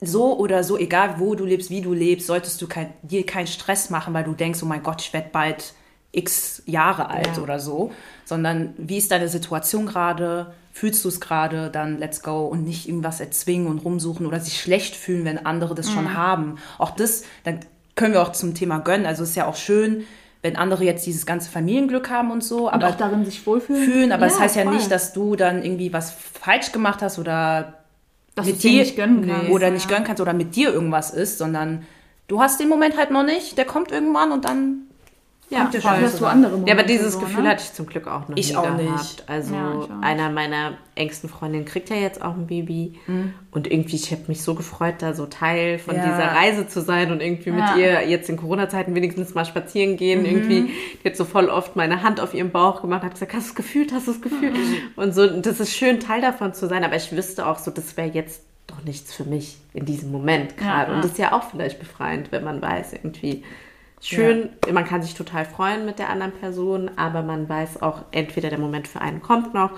so oder so, egal wo du lebst, wie du lebst, solltest du kein, dir keinen Stress machen, weil du denkst, oh mein Gott, ich werde bald x Jahre alt Ja. oder so. Sondern wie ist deine Situation gerade? Fühlst du es gerade? Dann let's go und nicht irgendwas erzwingen und rumsuchen oder sich schlecht fühlen, wenn andere das Mhm. schon haben. Auch das, dann können wir auch zum Thema gönnen. Also es ist ja auch schön, wenn andere jetzt dieses ganze Familienglück haben und so, Und aber auch darin sich wohlfühlen. fühlen, aber das Ja, heißt ja voll. nicht, dass du dann irgendwie was falsch gemacht hast oder dass mit es dir nicht gönnen kannst. oder nicht ja. gönnen kannst oder mit dir irgendwas ist, sondern du hast den Moment halt noch nicht, der kommt irgendwann und dann Ja, ja voll. hast du andere Momente. Ja, aber dieses so, Gefühl ne? hatte ich zum Glück auch noch Ich nie auch gehabt. nicht. Also Ja, ich auch. einer meiner engsten Freundinnen kriegt ja jetzt auch ein Baby Mhm. und irgendwie ich habe mich so gefreut, da so Teil von Ja. dieser Reise zu sein und irgendwie mit ihr jetzt in Corona-Zeiten wenigstens mal spazieren gehen. Mhm. Irgendwie die hat so voll oft meine Hand auf ihrem Bauch gemacht, hat gesagt, hast du es gefühlt, hast du es gefühlt Mhm. und so. Das ist schön Teil davon zu sein, aber ich wüsste auch so, das wäre jetzt doch nichts für mich in diesem Moment gerade Ja, und das ist ja auch vielleicht befreiend, wenn man weiß irgendwie. Schön, man kann sich total freuen mit der anderen Person, aber man weiß auch, entweder der Moment für einen kommt noch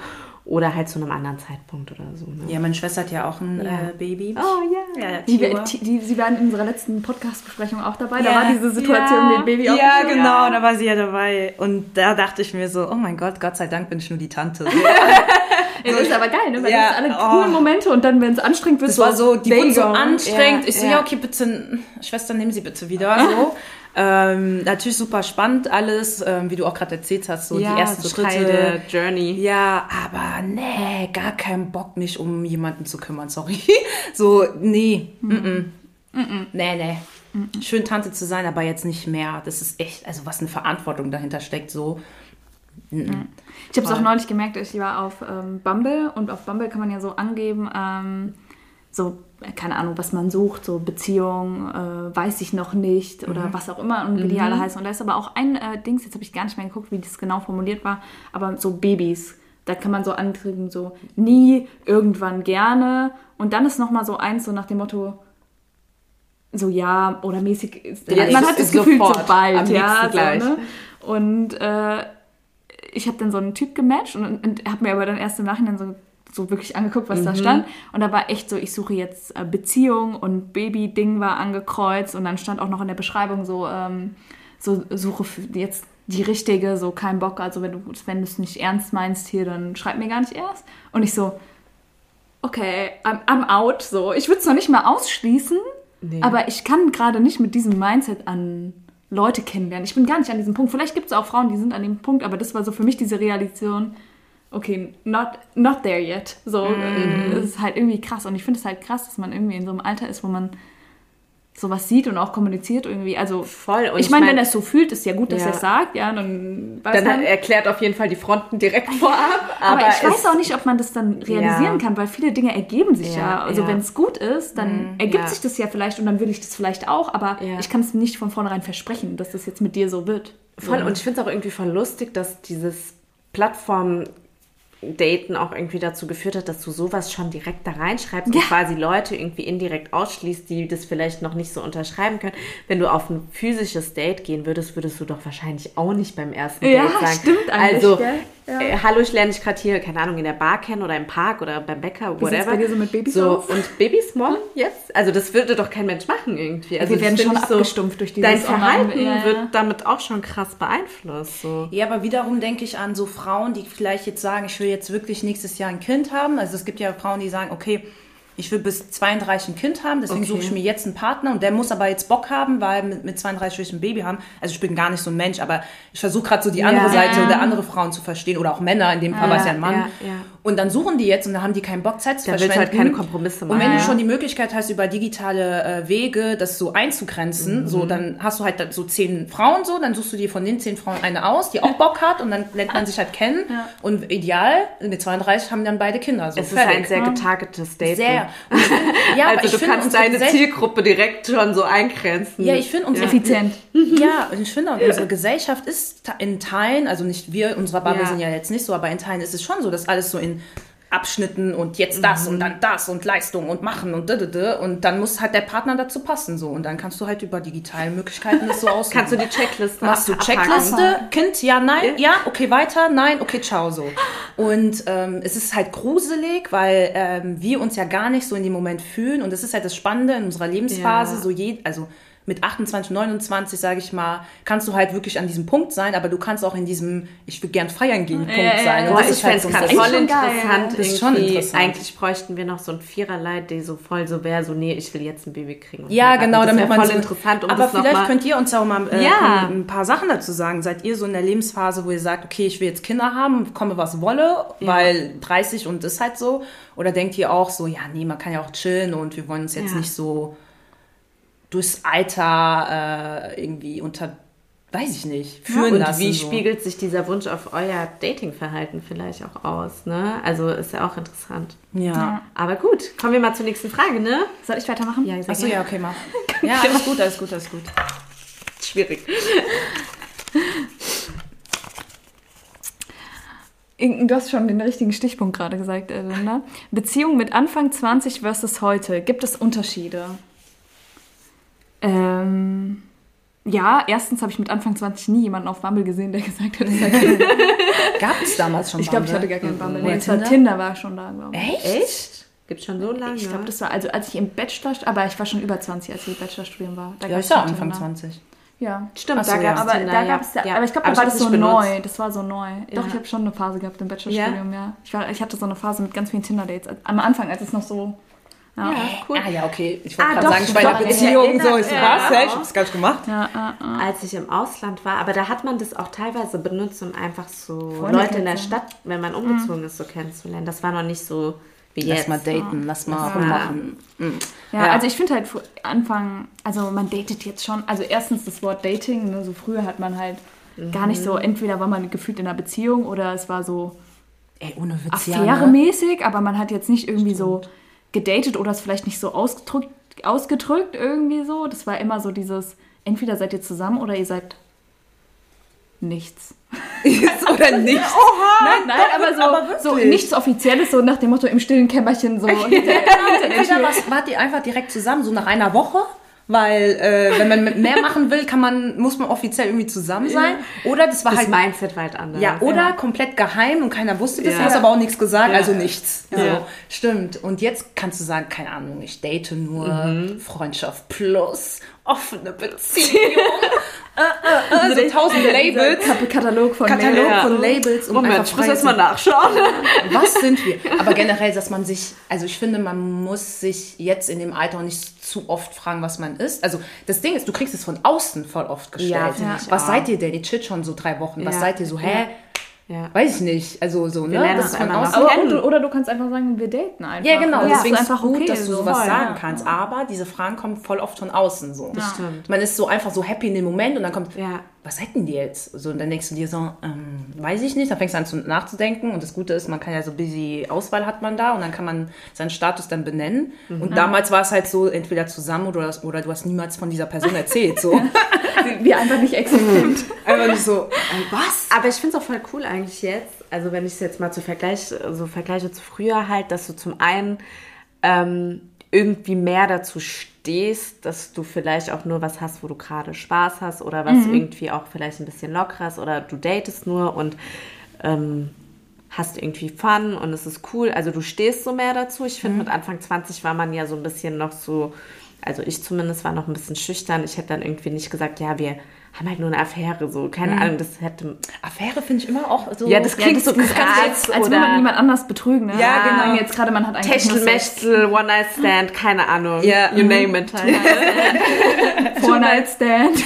oder halt zu einem anderen Zeitpunkt oder so. Ne? Ja, meine Schwester hat ja auch ein Ja. äh, Baby. Oh ja. Ja, Die, die, sie waren in unserer letzten Podcast-Besprechung auch dabei. Da Ja. war diese Situation Ja. mit dem Baby Ja, auch. genau, da war sie ja dabei. Und da dachte ich mir so, oh mein Gott, Gott sei Dank bin ich nur die Tante. *laughs* Ja, das ist aber geil, ne? Weil Ja, das sind alle oh. coolen Momente und dann, wenn es anstrengend wird, Das war so, die wurde so anstrengend. Ja, ich so, ja. ja, okay, bitte, Schwester, nehmen Sie bitte wieder. So. *laughs* ähm, natürlich super spannend alles, ähm, wie du auch gerade erzählt hast, so ja, die ersten so Schritte. Teil der Journey. Ja, aber nee, gar keinen Bock, mich um jemanden zu kümmern, sorry. *laughs* So, nee, mm -mm. nee, nee. Schön Tante zu sein, aber jetzt nicht mehr. Das ist echt, also was eine Verantwortung dahinter steckt, so. Ich habe es auch neulich gemerkt, ich war auf ähm, Bumble und auf Bumble kann man ja so angeben, ähm, so, keine Ahnung, was man sucht, so Beziehung, äh, weiß ich noch nicht oder was auch immer und die alle heißen. Und da ist aber auch ein äh, Dings, jetzt habe ich gar nicht mehr geguckt, wie das genau formuliert war, aber so Babys. Da kann man so ankriegen, so nie, irgendwann gerne. Und dann ist nochmal so eins, so nach dem Motto, so ja, oder mäßig. Ja, man hat das Gefühl, sofort, so bald, am ja. So, ne? Und äh, ich habe dann so einen Typ gematcht und, und habe mir aber dann erst im Nachhinein so, so wirklich angeguckt, was Mhm. da stand. Und da war echt so, ich suche jetzt äh, Beziehung und Baby-Ding war angekreuzt und dann stand auch noch in der Beschreibung so, ähm, so suche jetzt die richtige, so kein Bock, also wenn du wenn du es nicht ernst meinst hier, dann schreib mir gar nicht erst. Und ich so, okay, I'm, I'm out, so. Ich würde es noch nicht mal ausschließen, Nee. aber ich kann gerade nicht mit diesem Mindset an Leute kennenlernen. Ich bin gar nicht an diesem Punkt. Vielleicht gibt es auch Frauen, die sind an dem Punkt, aber das war so für mich diese Realisation, okay, not, not there yet. So, Mhm. äh, das ist halt irgendwie krass. Und ich finde es halt krass, dass man irgendwie in so einem Alter ist, wo man sowas sieht und auch kommuniziert irgendwie. Also, Voll. Und ich meine, ich wenn mein- er es so fühlt, ist ja gut, dass Ja. er es sagt, ja, dann Dann man. erklärt auf jeden Fall die Fronten direkt *laughs* vorab. Aber, ich es- weiß auch nicht, ob man das dann realisieren Ja. kann, weil viele Dinge ergeben sich ja. Ja, Also wenn es gut ist, dann ergibt ja. sich das ja vielleicht und dann will ich das vielleicht auch, aber ich kann es nicht von vornherein versprechen, dass das jetzt mit dir so wird. Voll, und ich finde es auch irgendwie voll lustig, dass dieses Plattform-Daten auch irgendwie dazu geführt hat, dass du sowas schon direkt da reinschreibst Ja. und quasi Leute irgendwie indirekt ausschließt, die das vielleicht noch nicht so unterschreiben können. Wenn du auf ein physisches Date gehen würdest, würdest du doch wahrscheinlich auch nicht beim ersten Ja, Date sagen. stimmt eigentlich, Also, gell? Ja. äh, hallo, ich lerne dich gerade hier, keine Ahnung, in der Bar kennen oder im Park oder beim Bäcker, Wie whatever. bei dir so mit Babys so, aus? Und Babysmall jetzt? Also das würde doch kein Mensch machen irgendwie. Also Wir werden schon ich so, abgestumpft durch dieses Dein Verhalten ja. wird damit auch schon krass beeinflusst. So. Ja, aber wiederum denke ich an so Frauen, die vielleicht jetzt sagen, ich will jetzt wirklich nächstes Jahr ein Kind haben. Also es gibt ja Frauen, die sagen, okay, ich will bis 32 ein Kind haben, deswegen Okay. suche ich mir jetzt einen Partner und der muss aber jetzt Bock haben, weil mit, mit 32 will ich ein Baby haben. Also ich bin gar nicht so ein Mensch, aber ich versuche gerade so die andere Ja. Seite oder andere Frauen zu verstehen oder auch Männer, in dem Fall war es ja ein Mann. ja, ja. Und dann suchen die jetzt und dann haben die keinen Bock, Zeit zu Da verschwenden. halt keine Kompromisse Und wenn machen. du Ja. schon die Möglichkeit hast, über digitale äh, Wege das so einzugrenzen, Mhm. so dann hast du halt so zehn Frauen so, dann suchst du dir von den zehn Frauen eine aus, die auch Bock hat und dann lernt man sich halt kennen. Und ideal, mit 32 haben dann beide Kinder. So, Es ist ein sehr getargetes Date. sehr. Und ich find- ja, aber also ich du kannst deine Gesell- Zielgruppe direkt schon so eingrenzen. Ja, ich finde unsere Effizient. Ja, und ich finde, unsere Gesellschaft ist in Teilen, also nicht wir, unsere Bubble Ja. sind ja jetzt nicht so, aber in Teilen ist es schon so, dass alles so in Abschnitten und jetzt das Mhm. und dann das und Leistung und machen und dödödö und dann muss halt der Partner dazu passen so. Und dann kannst du halt über digitale Möglichkeiten das so *laughs* aussuchen. Kannst du die Checkliste Machst du. Checkliste, Kind, ja, nein, ja, okay, weiter, nein, okay, ciao, so. Und ähm, es ist halt gruselig, weil ähm, wir uns ja gar nicht so in dem Moment fühlen. Und das ist halt das Spannende in unserer Lebensphase, Ja. so je, also mit 28, 29, sage ich mal, kannst du halt wirklich an diesem Punkt sein, aber du kannst auch in diesem Ich will gern feiern gehen Punkt ja, sein. ja. Das ich ist halt fände es so gerade ein- voll schon geil. interessant. Das ist schon interessant. Eigentlich bräuchten wir noch so ein Viererlei, die so voll so wäre, so nee, ich will jetzt ein Baby kriegen. und Ja, genau, das damit man voll so, interessant, um Aber vielleicht könnt ihr uns auch mal äh, Ja. ein paar Sachen dazu sagen. Seid ihr so in der Lebensphase, wo ihr sagt, okay, ich will jetzt Kinder haben, komme was wolle, weil 30 und ist halt so? Oder denkt ihr auch so, ja, nee, man kann ja auch chillen und wir wollen uns jetzt Ja. nicht so durchs Alter äh, irgendwie unter weiß ich nicht, führen Und lassen. wie so. spiegelt sich dieser Wunsch auf euer Datingverhalten vielleicht auch aus? Ne? Also ist ja auch interessant. Ja. Aber gut, kommen wir mal zur nächsten Frage, ne? Soll ich weitermachen? Ja, Achso, ja, okay, mach. *laughs* Ja, alles gut, alles gut, alles gut. Schwierig. Du hast schon den richtigen Stichpunkt gerade gesagt, Linda. Beziehung mit Anfang 20 versus heute. Gibt es Unterschiede? Ähm, ja, erstens habe ich mit Anfang 20 nie jemanden auf Bumble gesehen, der *laughs* gesagt hat, dass er *laughs* Kinder Gab es damals schon Ich glaube, ich hatte gar keinen Bumble. Nee, es war Tinder? Tinder war schon da, glaube ich. Echt? Echt? Gibt schon so lange? Ich glaube, das war, also als ich im Bachelor, aber ich war schon über 20, als ich im Bachelorstudium war. Da Ja, ich war Anfang Tinder. 20. Ja. Stimmt, so, da ja. gab es Aber Tinder, da ja. ja. aber ich glaube, da war das so benutzt. neu. Das war so neu. Doch, ich habe schon eine Phase gehabt im Bachelorstudium, ja. Ich, war, ich hatte so eine Phase mit ganz vielen Tinder-Dates. Am Anfang, als es noch so. Ja, Ja, cool. Ah ja, okay. Ich wollte Ah, gerade sagen, ich war in einer ich Beziehung. So, ich so, ja. was? Hä? Ich hab's gar nicht gemacht. ja, ja, ja. Als ich im Ausland war, aber da hat man das auch teilweise benutzt, um einfach so Freunde Leute in der. Stadt, wenn man umgezogen ist, so kennenzulernen. Das war noch nicht so wie Lass jetzt. mal daten, lass mal Ja. rummachen. Mhm. Ja, Ja. also ich finde halt vor Anfang, also man datet jetzt schon, also erstens das Wort Dating, ne, so früher hat man halt gar nicht so, entweder war man gefühlt in einer Beziehung oder es war so Ey, ohne Witz, ja, ne? affäremäßig, aber man hat jetzt nicht irgendwie so gedatet oder es vielleicht nicht so ausgedrückt, ausgedrückt irgendwie so. Das war immer so dieses, entweder seid ihr zusammen oder ihr seid nichts. *laughs* Oder *laughs* nicht? Nein, nein, aber so, aber so nichts Offizielles, so nach dem Motto im stillen Kämmerchen so. *laughs* hinter- hinter was, wart ihr einfach direkt zusammen, so nach einer Woche? Weil, äh, wenn man mehr *laughs* machen will, kann man, muss man offiziell irgendwie zusammen sein. Oder das war Das halt Mindset war halt anders. Ja, oder komplett geheim und keiner wusste das, Ja. du hast aber auch nichts gesagt, Ja. also nichts. So, Ja. Stimmt. Und jetzt kannst du sagen, keine Ahnung, ich date nur, Mhm. Freundschaft plus, offene Beziehung, *laughs* äh, äh, äh, so tausend *laughs* Labels. Katalog von Katalog Mail. von Labels und Moment, ich muss erst mal nachschauen. *laughs* Was sind wir? Aber generell, dass man sich, also ich finde, man muss sich jetzt in dem Alter auch nicht zu oft fragen, was man ist. Also das Ding ist, du kriegst es von außen voll oft gestellt. Ja, ich was seid ihr denn? Ihr chillt schon so drei Wochen. Was Ja. seid ihr so? Hä? Ja. Weiß ich nicht. Also so, ne? lernen Das von außen. oder, oder du kannst einfach sagen, wir daten einfach. Ja, genau. Das Deswegen ist einfach gut, okay. dass du so. sowas Voll, sagen ja. kannst. Aber diese Fragen kommen voll oft von außen so. Das stimmt. Man ist so einfach so happy in dem Moment und dann kommt, Ja. Was hätten die jetzt? So, und dann denkst du dir so, ähm, weiß ich nicht. Dann fängst du an zu, nachzudenken. Und das Gute ist, man kann ja so busy Auswahl hat man da und dann kann man seinen Status dann benennen. Und damals war es halt so, entweder zusammen oder, oder du hast niemals von dieser Person erzählt. So. *laughs* Wir einfach nicht existent. *laughs* Einfach nicht so, äh, was? Aber ich finde es auch voll cool eigentlich jetzt, also wenn ich es jetzt mal zu Vergleich, so vergleiche zu früher halt, dass du zum einen ähm, irgendwie mehr dazu stehst, dass du vielleicht auch nur was hast, wo du gerade Spaß hast oder was irgendwie auch vielleicht ein bisschen lockeres oder du datest nur und ähm, hast irgendwie Fun und es ist cool. Also du stehst so mehr dazu. Ich finde, mit Anfang 20 war man ja so ein bisschen noch so, also ich zumindest war noch ein bisschen schüchtern. Ich hätte dann irgendwie nicht gesagt, ja, wir haben halt nur eine Affäre, so, keine Ahnung, das hätte... Affäre finde ich immer auch so. Ja, das klingt so das krass. kannst du jetzt, als würde man jemand anders betrügen. Ne? Ja, genau. Sagen Jetzt gerade, man hat eigentlich. Techtelmechtel, One-Night-Stand, keine Ahnung. Ja, You mhm. name it. *laughs* Four-Night-Stand.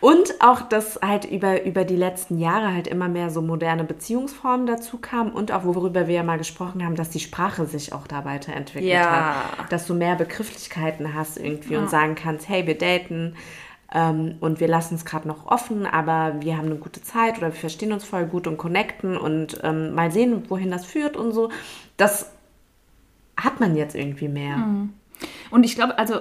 Und auch, dass halt über, über die letzten Jahre halt immer mehr so moderne Beziehungsformen dazu kamen und auch, worüber wir ja mal gesprochen haben, dass die Sprache sich auch da weiterentwickelt Ja. hat. Dass du mehr Begrifflichkeiten hast irgendwie und sagen kannst, hey, wir daten ähm, und wir lassen es gerade noch offen, aber wir haben eine gute Zeit oder wir verstehen uns voll gut und connecten und ähm, mal sehen, wohin das führt und so. Das hat man jetzt irgendwie mehr. Und ich glaube, also,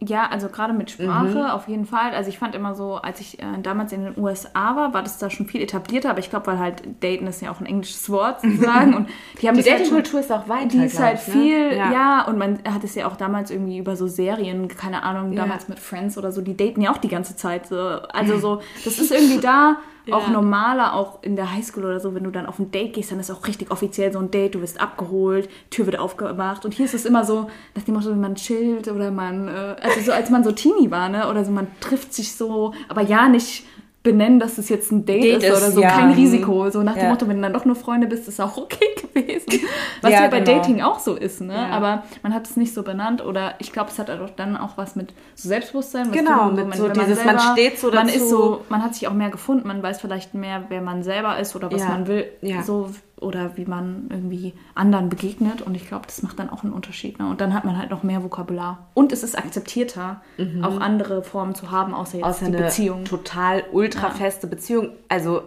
ja, also gerade mit Sprache auf jeden Fall. Also ich fand immer so, als ich äh, damals in den USA war, war das da schon viel etablierter, aber ich glaube, weil halt Daten ist ja auch ein englisches Wort *laughs* sozusagen. Und die haben Die halt Datingkultur ist auch weiter. Die ist halt ne? viel, ja. und man hat es ja auch damals irgendwie über so Serien, keine Ahnung, Ja. damals mit Friends oder so, die daten ja auch die ganze Zeit. So. Also so, das ist irgendwie da auch normaler, auch in der Highschool oder so, wenn du dann auf ein Date gehst, dann ist auch richtig offiziell so ein Date, du wirst abgeholt, Tür wird aufgemacht. Und hier ist es immer so, nach dem Motto, man chillt oder man, äh, also so als man so Teenie war, ne, oder so, man trifft sich so, aber ja nicht benennen, dass es jetzt ein Date, Date ist oder so, ja. kein Risiko. So nach dem Ja. Motto, wenn du dann doch nur Freunde bist, ist auch okay *laughs* gewesen. Was ja, Ja, bei genau. Dating auch so ist, ne? Aber man hat es nicht so benannt oder ich glaube, es hat auch dann auch was mit so Selbstbewusstsein. Genau, mit so dieses, man steht so Man dazu. ist so, man hat sich auch mehr gefunden, man weiß vielleicht mehr, wer man selber ist oder was man will, Ja. so oder wie man irgendwie anderen begegnet und ich glaube, das macht dann auch einen Unterschied. Ne? Und dann hat man halt noch mehr Vokabular. Und es ist akzeptierter, auch andere Formen zu haben, außer jetzt Mhm. außer die eine Beziehung. total ultra feste Beziehung. Also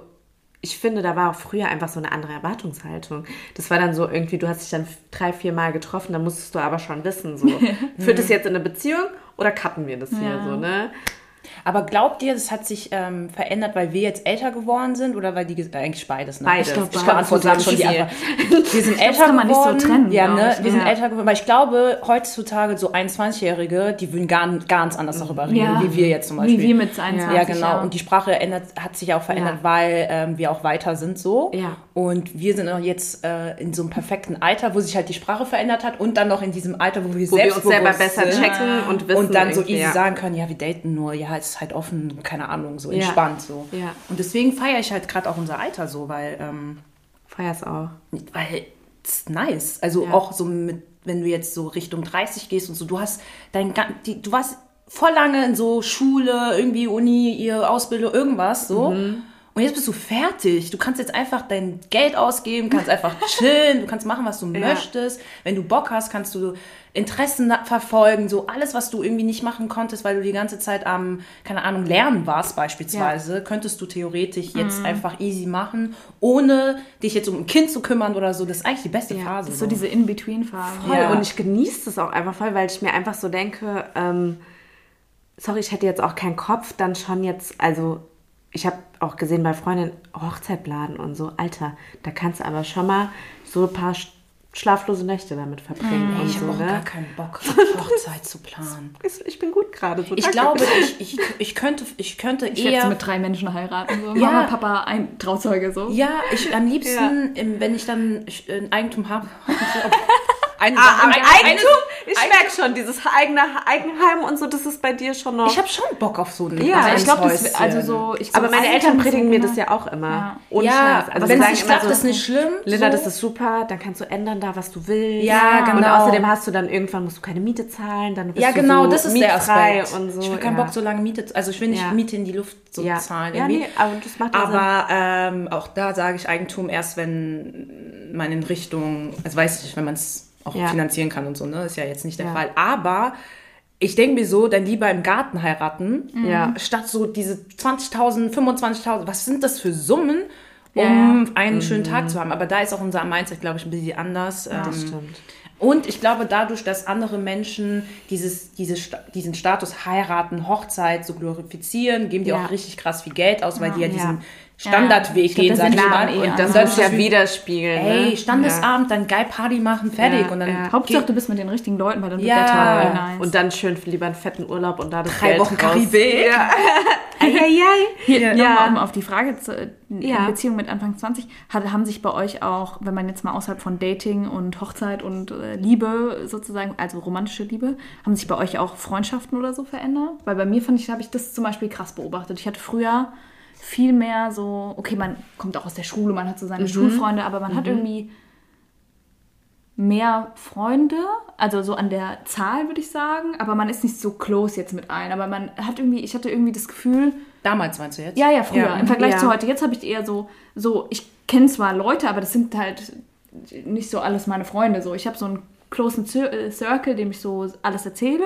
ich finde, da war auch früher einfach so eine andere Erwartungshaltung. Das war dann so irgendwie, du hast dich dann drei, vier Mal getroffen, dann musstest du aber schon wissen, so, *laughs* führt es jetzt in eine Beziehung oder cutten wir das hier Ja. so, ne? Aber glaubt ihr, das hat sich ähm, verändert, weil wir jetzt älter geworden sind oder weil die äh, eigentlich beides? Ne? Beides. Ich, glaub, ich beantworte schon die. Antwort. Wir sind *laughs* älter kann man nicht so trennen, Ja, ne? ich. Wir sind Ja. älter geworden. Weil ich glaube, heutzutage so 21-Jährige, die würden gar, ganz anders darüber reden, Ja. wie wir jetzt zum Beispiel. Wie wir mit 21 Ja, genau. Jahren. Und die Sprache ändert, hat sich auch verändert, Ja. weil ähm, wir auch weiter sind so. Ja. Und wir sind auch jetzt äh, in so einem perfekten Alter, wo sich halt die Sprache verändert hat und dann noch in diesem Alter, wo wir Wo wir uns selber besser checken und wissen. und dann so easy ja. sagen können, ja, wir daten nur, ja, es ist halt offen, keine Ahnung, so Ja. entspannt so. Ja. Und deswegen feiere ich halt gerade auch unser Alter so, weil, ähm, Feier's auch. weil es ist nice. Also Ja. auch so mit, wenn du jetzt so Richtung 30 gehst und so, du hast dein, die, du warst voll lange in so Schule, irgendwie Uni, ihr Ausbildung, irgendwas so. Mhm. Und jetzt bist du fertig. Du kannst jetzt einfach dein Geld ausgeben, kannst einfach *laughs* chillen, du kannst machen, was du Ja. möchtest. Wenn du Bock hast, kannst du Interessen verfolgen, so alles, was du irgendwie nicht machen konntest, weil du die ganze Zeit am, keine Ahnung, lernen warst beispielsweise, könntest du theoretisch Mhm. jetzt einfach easy machen, ohne dich jetzt um ein Kind zu kümmern oder so. Das ist eigentlich die beste Ja, Phase. Das ist so diese In-Between-Phase. Voll. Ja. Und ich genieße das auch einfach voll, weil ich mir einfach so denke, ähm, sorry, ich hätte jetzt auch keinen Kopf, dann schon jetzt, also ich habe auch gesehen bei Freundinnen Hochzeitladen und so, Alter, da kannst du aber schon mal so ein paar sch- schlaflose Nächte damit verbringen Ey, und ich so, habe auch ne? gar keinen Bock, *laughs* Hochzeit zu planen. Ich- bin gut gerade so. Ich danke. glaube, ich, ich, ich könnte, ich könnte Ich werde eher... mit drei Menschen heiraten. So. Ja. Mama, Papa, ein Trauzeuge so. Ja, ich am liebsten, im- wenn ich dann ich, ein Eigentum habe. *laughs* Ein, Ah, am ein- Eigentum? Ich merke schon, dieses eigene Eigenheim und so, das ist bei dir schon noch. Ich habe schon Bock auf so ein Ja, ich glaube, also so. Ich aber meine Eltern predigen mir das ja auch immer. Ja. Ohne ja, Also wenn sie es nicht klappt, so, ist nicht schlimm. Linda, so. das ist super, dann kannst du ändern da, was du willst. Ja, Und genau. außerdem hast du dann irgendwann, musst du keine Miete zahlen, dann bist ja, du genau, so das ist der mietfrei Aspekt. und so. ich habe keinen ja. Bock, so lange Miete, also ich will nicht Ja. Miete in die Luft so zahlen. Ja, irgendwie. nee, aber das macht. Aber ähm, auch da sage ich Eigentum erst, wenn man in Richtung, also weiß ich, wenn man es auch Ja. finanzieren kann und so, ne? Ist ja jetzt nicht der Ja. Fall. Aber ich denke mir so, dann lieber im Garten heiraten, Ja. statt so diese 20.000, 25.000, was sind das für Summen, Ja, um einen schönen Tag zu haben. Aber da ist auch unser Mindset, glaube ich, ein bisschen anders. das Ähm, stimmt. und ich glaube, dadurch, dass andere Menschen dieses, diese, Sta- diesen Status heiraten, Hochzeit so glorifizieren, geben die Ja. auch richtig krass viel Geld aus, weil die ja diesen Ja. Standardweg glaub, gehen, das sag ich mal. eh Und Das solltest muss ja widerspiegeln. Ey, ne? Standesabend, dann geil Party machen, fertig. Ja, und dann ja. Hauptsache, du bist mit den richtigen Leuten, weil dann wird Ja. der Tag Ja. nice. Und dann schön lieber einen fetten Urlaub und da das Drei Geld Wochen raus. Karibik. Ja. *laughs* Eieiei. Hier, Ja. nochmal, um auf die Frage zu, in Ja. Beziehung mit Anfang 20, hat, haben sich bei euch auch, wenn man jetzt mal außerhalb von Dating und Hochzeit und äh, Liebe sozusagen, also romantische Liebe, haben sich bei euch auch Freundschaften oder so verändert? Weil bei mir fand ich, habe ich das zum Beispiel krass beobachtet. Ich hatte früher viel mehr so, okay, man kommt auch aus der Schule, man hat so seine Schulfreunde, aber man hat irgendwie mehr Freunde, also so an der Zahl würde ich sagen, aber man ist nicht so close jetzt mit allen, aber man hat irgendwie, ich hatte irgendwie das Gefühl, Damals meinst du jetzt? ja, ja, früher. Ja. Im Vergleich Ja. zu heute. Jetzt habe ich eher so, so, ich kenne zwar Leute, aber das sind halt nicht so alles meine Freunde. So, ich habe so einen closen Cir- äh, Circle, dem ich so alles erzähle.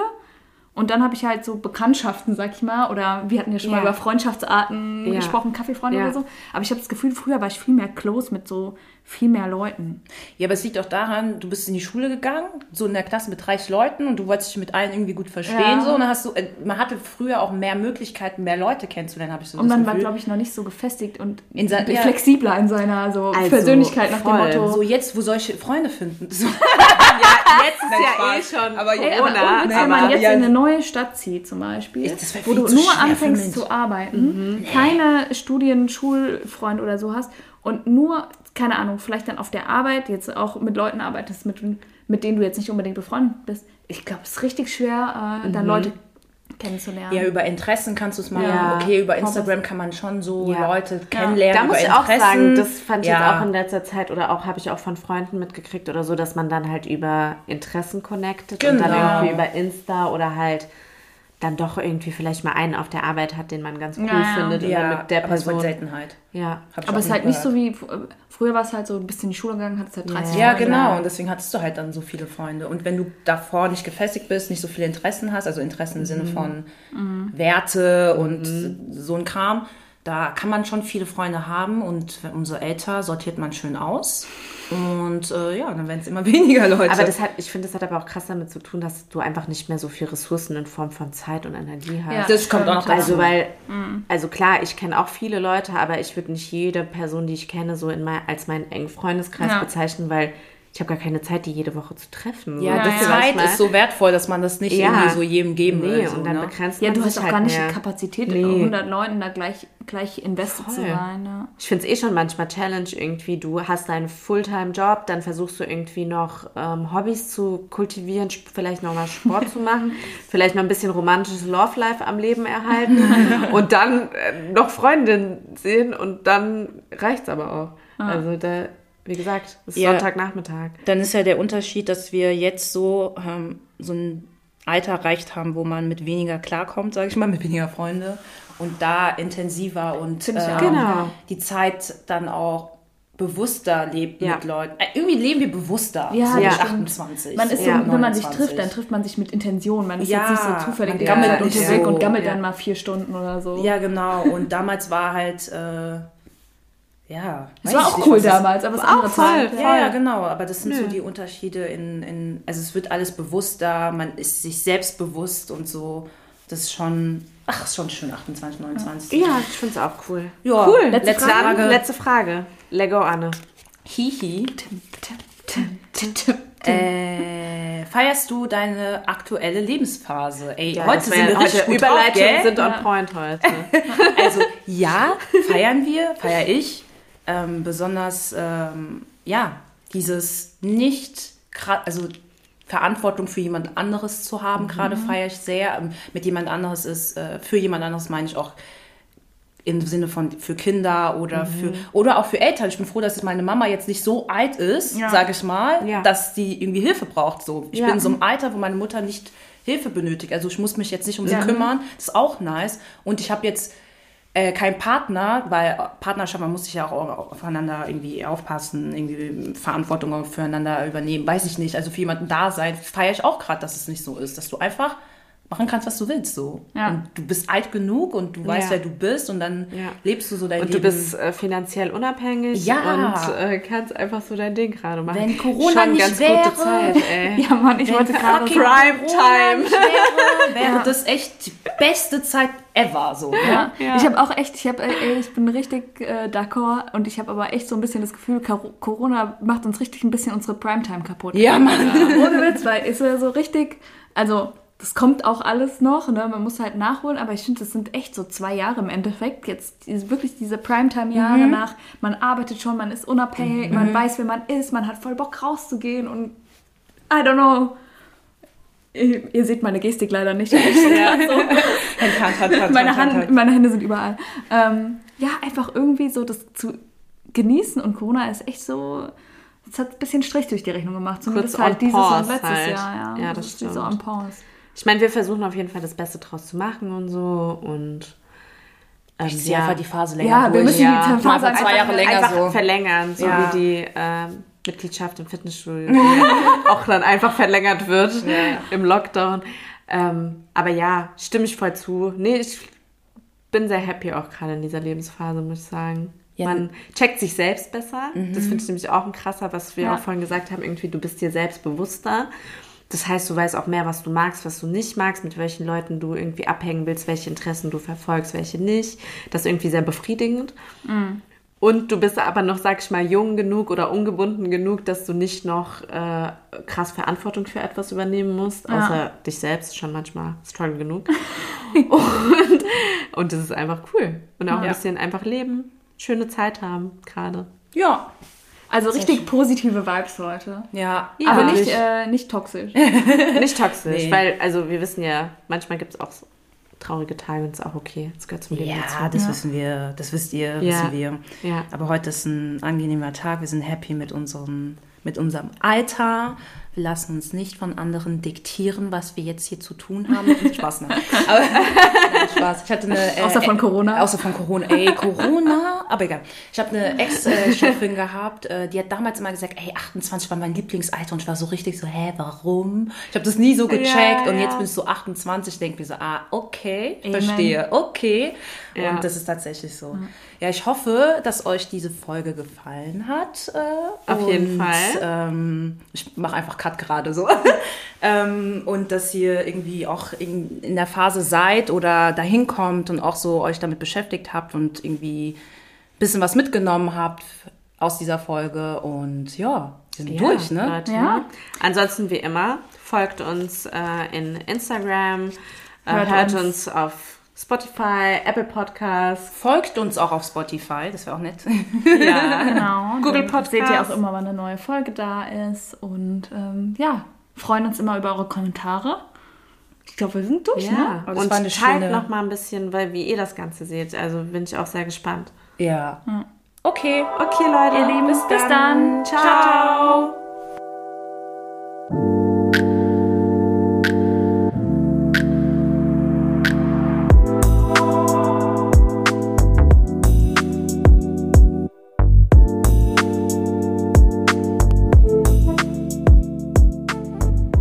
Und dann habe ich halt so Bekanntschaften, sag ich mal. Oder wir hatten ja schon Ja. mal über Freundschaftsarten Ja. gesprochen, Kaffeefreunde Ja. oder so. Aber ich habe das Gefühl, früher war ich viel mehr close mit so viel mehr Leuten. Ja, aber es liegt auch daran, du bist in die Schule gegangen, so in der Klasse mit 30 Leuten und du wolltest dich mit allen irgendwie gut verstehen. Ja. So, und dann hast du, äh, man hatte früher auch mehr Möglichkeiten, mehr Leute kennenzulernen, habe ich so Und das man war, Gefühl. glaube ich, noch nicht so gefestigt und In sein- ja. flexibler in seiner so Also, Persönlichkeit nach voll. dem Motto. so jetzt, wo solche Freunde finden. So. *laughs* Jetzt ist ja Spaß. eh schon Aber- Ey, aber Corona. ohne Witz, wenn man aber- jetzt ja. in eine neue Stadt zieht zum Beispiel, Ich- wo du nur anfängst zu arbeiten, keine Studien, Schulfreund oder so hast und nur, keine Ahnung, vielleicht dann auf der Arbeit jetzt auch mit Leuten arbeitest, mit, mit denen du jetzt nicht unbedingt befreundet bist. Ich glaube, es ist richtig schwer, äh, dann Leute kennenzulernen. Ja, über Interessen kannst du es machen. Ja. Okay, über Instagram kann man schon so Ja. Leute kennenlernen. Da muss über ich auch Interessen. sagen, das fand ich ja. jetzt auch in letzter Zeit oder auch habe ich auch von Freunden mitgekriegt oder so, dass man dann halt über Interessen connectet und dann Genau. irgendwie über Insta oder halt dann doch irgendwie vielleicht mal einen auf der Arbeit hat, den man ganz cool Ja, ja. findet ja, dann mit der aber es wird Person. Seltenheit. Ja. Aber es ist halt nicht so wie, früher war es halt so, du bist in die Schule gegangen, hattest halt 30 Ja, Freunde. genau. Und deswegen hattest du halt dann so viele Freunde. Und wenn du davor nicht gefestigt bist, nicht so viele Interessen hast, also Interessen im Sinne von Werte und so ein Kram, da kann man schon viele Freunde haben. Und umso älter sortiert man schön aus. Und äh, ja, dann werden es immer *laughs* weniger Leute. Aber das hat, ich finde, das hat aber auch krass damit zu tun, dass du einfach nicht mehr so viel Ressourcen in Form von Zeit und Energie hast. Ja. das kommt auch noch dazu. Also weil, also klar, ich kenne auch viele Leute, aber ich würde nicht jede Person, die ich kenne, so in mein, als meinen engen Freundeskreis Ja. bezeichnen, weil ich habe gar keine Zeit, die jede Woche zu treffen. ja, So, die Zeit ist so wertvoll, dass man das nicht Ja. irgendwie so jedem geben Nee, will. So, und dann ne? begrenzt Ja, man du hast auch halt gar nicht mehr. die Kapazität, Nee. 100 Leuten da gleich, gleich invested zu sein. Ja. Ich finde es eh schon manchmal Challenge irgendwie. Du hast deinen Fulltime-Job, dann versuchst du irgendwie noch ähm, Hobbys zu kultivieren, vielleicht noch mal Sport zu machen, *laughs* vielleicht noch ein bisschen romantisches Love-Life am Leben erhalten *laughs* und dann äh, noch Freundin sehen und dann reicht's aber auch. Also da, wie gesagt, es ist Ja. Sonntagnachmittag. Dann ist ja der Unterschied, dass wir jetzt so, ähm, so ein Alter erreicht haben, wo man mit weniger klarkommt, sage ich mal, *laughs* mit weniger Freunde und da intensiver und ähm. Genau. die Zeit dann auch bewusster lebt Ja. mit Leuten. Äh, irgendwie leben wir bewusster. Ja, so stimmt. 28. Man ist so, Ja, wenn man sich 29. trifft, dann trifft man sich mit Intention. Man ist Ja, jetzt nicht so zufällig man gammelt unterwegs so, und gammelt ja. dann mal vier Stunden oder so. Ja, genau. Und damals war halt, äh, ja. das war auch nicht, cool damals, aber es ist Auch andere voll, Zeit. voll. Ja, ja, genau. Aber das sind Nö. so die Unterschiede in, in, also es wird alles bewusster, man ist sich selbst bewusst und so. Das ist schon, ach, ist schon schön, 28, 29. Ja, ich finde es auch cool. Ja, cool. letzte Letzte Frage. Frage. Letzte Frage. Lego Anne. Hihi. Äh, feierst du deine aktuelle Lebensphase? Ey, heute das sind wir richtig heute gut drauf, Überleitungen gell? sind on Ja. point heute. *laughs* Also ja, feiern wir, feiere ich. Ähm, besonders, ähm, ja, dieses nicht, also Verantwortung für jemand anderes zu haben, gerade feiere ich sehr. Ähm, Mit jemand anderes ist, äh, für jemand anderes meine ich auch im Sinne von für Kinder oder für oder auch für Eltern. Ich bin froh, dass meine Mama jetzt nicht so alt ist, Ja. sage ich mal, Ja. dass die irgendwie Hilfe braucht. So, ich Ja. bin in so einem Alter, wo meine Mutter nicht Hilfe benötigt. Also ich muss mich jetzt nicht um sie kümmern. Das ist auch nice. Und ich habe jetzt äh, keinen Partner, weil Partnerschaft, man muss sich ja auch aufeinander irgendwie aufpassen, irgendwie Verantwortung füreinander übernehmen, weiß ich nicht. Also für jemanden da sein, feiere ich auch gerade, dass es nicht so ist, dass du einfach machen kannst, was du willst. So. Ja. Und du bist alt genug und du weißt, Ja. wer du bist und dann Ja. lebst du so dein Und Leben. du bist äh, finanziell unabhängig Ja. und äh, kannst einfach so dein Ding gerade machen. Wenn Corona Schon nicht ganz wäre. gute Zeit, ey. *laughs* Ja, Mann, ich wollte gerade. Prime Time. Wäre, wäre *laughs* das echt die beste Zeit ever. So, Ja, Ja. ich habe auch echt, ich habe, ey, ich bin richtig äh, d'accord und ich habe aber echt so ein bisschen das Gefühl, Cor- Corona macht uns richtig ein bisschen unsere Primetime kaputt. ja Mann. Ohne Witz, weil ist ja so richtig, also das kommt auch alles noch, ne? man muss halt nachholen, aber ich finde, das sind echt so zwei Jahre im Endeffekt, jetzt diese, wirklich diese Primetime-Jahre nach, man arbeitet schon, man ist unabhängig, man weiß, wer man ist, man hat voll Bock rauszugehen und I don't know. Ihr, ihr seht meine Gestik leider nicht. *laughs* Meine, Hand, Hand, meine Hände sind überall. Ähm, ja, einfach irgendwie so das zu genießen und Corona ist echt so, es hat ein bisschen Strich durch die Rechnung gemacht. Zumindest Kurz halt dieses pause und letztes halt. Jahr. Ja, Ja, das ist wie so stimmt. on pause. Ich meine, wir versuchen auf jeden Fall das Beste draus zu machen und so und ähm, Ich ziehe einfach die Phase länger Ja, wir durch. müssen die Ja. Phase Mal einfach, zwei Jahre länger einfach so. verlängern, so Ja. wie die ähm, Mitgliedschaft im Fitnessstudio die *laughs* auch dann einfach verlängert wird im Lockdown. Ähm, aber ja, stimme ich voll zu. Nee, ich bin sehr happy auch gerade in dieser Lebensphase, muss ich sagen. Ja. Man checkt sich selbst besser. Das finde ich nämlich auch ein krasser, was wir Ja. auch vorhin gesagt haben, irgendwie du bist dir selbst bewusster. Das heißt, du weißt auch mehr, was du magst, was du nicht magst, mit welchen Leuten du irgendwie abhängen willst, welche Interessen du verfolgst, welche nicht. Das ist irgendwie sehr befriedigend. Und du bist aber noch, sag ich mal, jung genug oder ungebunden genug, dass du nicht noch äh, krass Verantwortung für etwas übernehmen musst, Ja. außer dich selbst schon manchmal struggle genug. *laughs* und, und das ist einfach cool. Und auch ein Ja. bisschen einfach leben, schöne Zeit haben gerade. Ja. Also richtig positive Vibes heute. Ja. Ja. Aber nicht, äh, nicht toxisch. *laughs* Nicht toxisch, Nee. weil, also wir wissen ja, manchmal gibt es auch so traurige Tage und ist auch okay. Das gehört zum Leben Ja, dazu. das wissen wir, das wisst ihr, Ja. wissen wir. Ja. Aber heute ist ein angenehmer Tag. Wir sind happy mit unserem, mit unserem Alter. Wir lassen uns nicht von anderen diktieren, was wir jetzt hier zu tun haben. Spaß, nein. *laughs* Aber, *laughs* nein, Spaß. Ich hatte eine, äh, Außer von Corona. Außer von Corona. Ey, Corona. Aber egal. Ich habe eine Ex-Chefin gehabt, äh, die hat damals immer gesagt, ey, 28 war mein Lieblingsalter. Und ich war so richtig so, hä, warum? Ich habe das nie so gecheckt. Ja, und ja. jetzt bin ich so 28, denke mir so, ah, okay, Amen. verstehe, okay. Ja. Und das ist tatsächlich so. Ja, ich hoffe, dass euch diese Folge gefallen hat. Äh, Auf jeden und, Fall. Ähm, ich mache einfach Cut gerade so. *laughs* ähm, und dass ihr irgendwie auch in, in der Phase seid oder dahin kommt und auch so euch damit beschäftigt habt und irgendwie ein bisschen was mitgenommen habt aus dieser Folge. Und ja, wir sind Ja, durch, ne? Leute. Ja. Ansonsten wie immer, folgt uns äh, in Instagram, äh, hört, Hört uns. uns. auf Spotify, Apple Podcasts. Folgt uns auch auf Spotify, das wäre auch nett. *laughs* Ja. *laughs* Genau. Google dann Podcast. Seht ihr auch immer, wann eine neue Folge da ist. Und ähm, ja, freuen uns immer über eure Kommentare. Ich glaube, wir sind durch, ja. ne? Das Und war eine teilt schöne- noch mal ein bisschen, weil wie ihr das Ganze seht. Also bin ich auch sehr gespannt. ja. Okay. Okay, Leute. Ihr Lieben, bis dann. Ciao.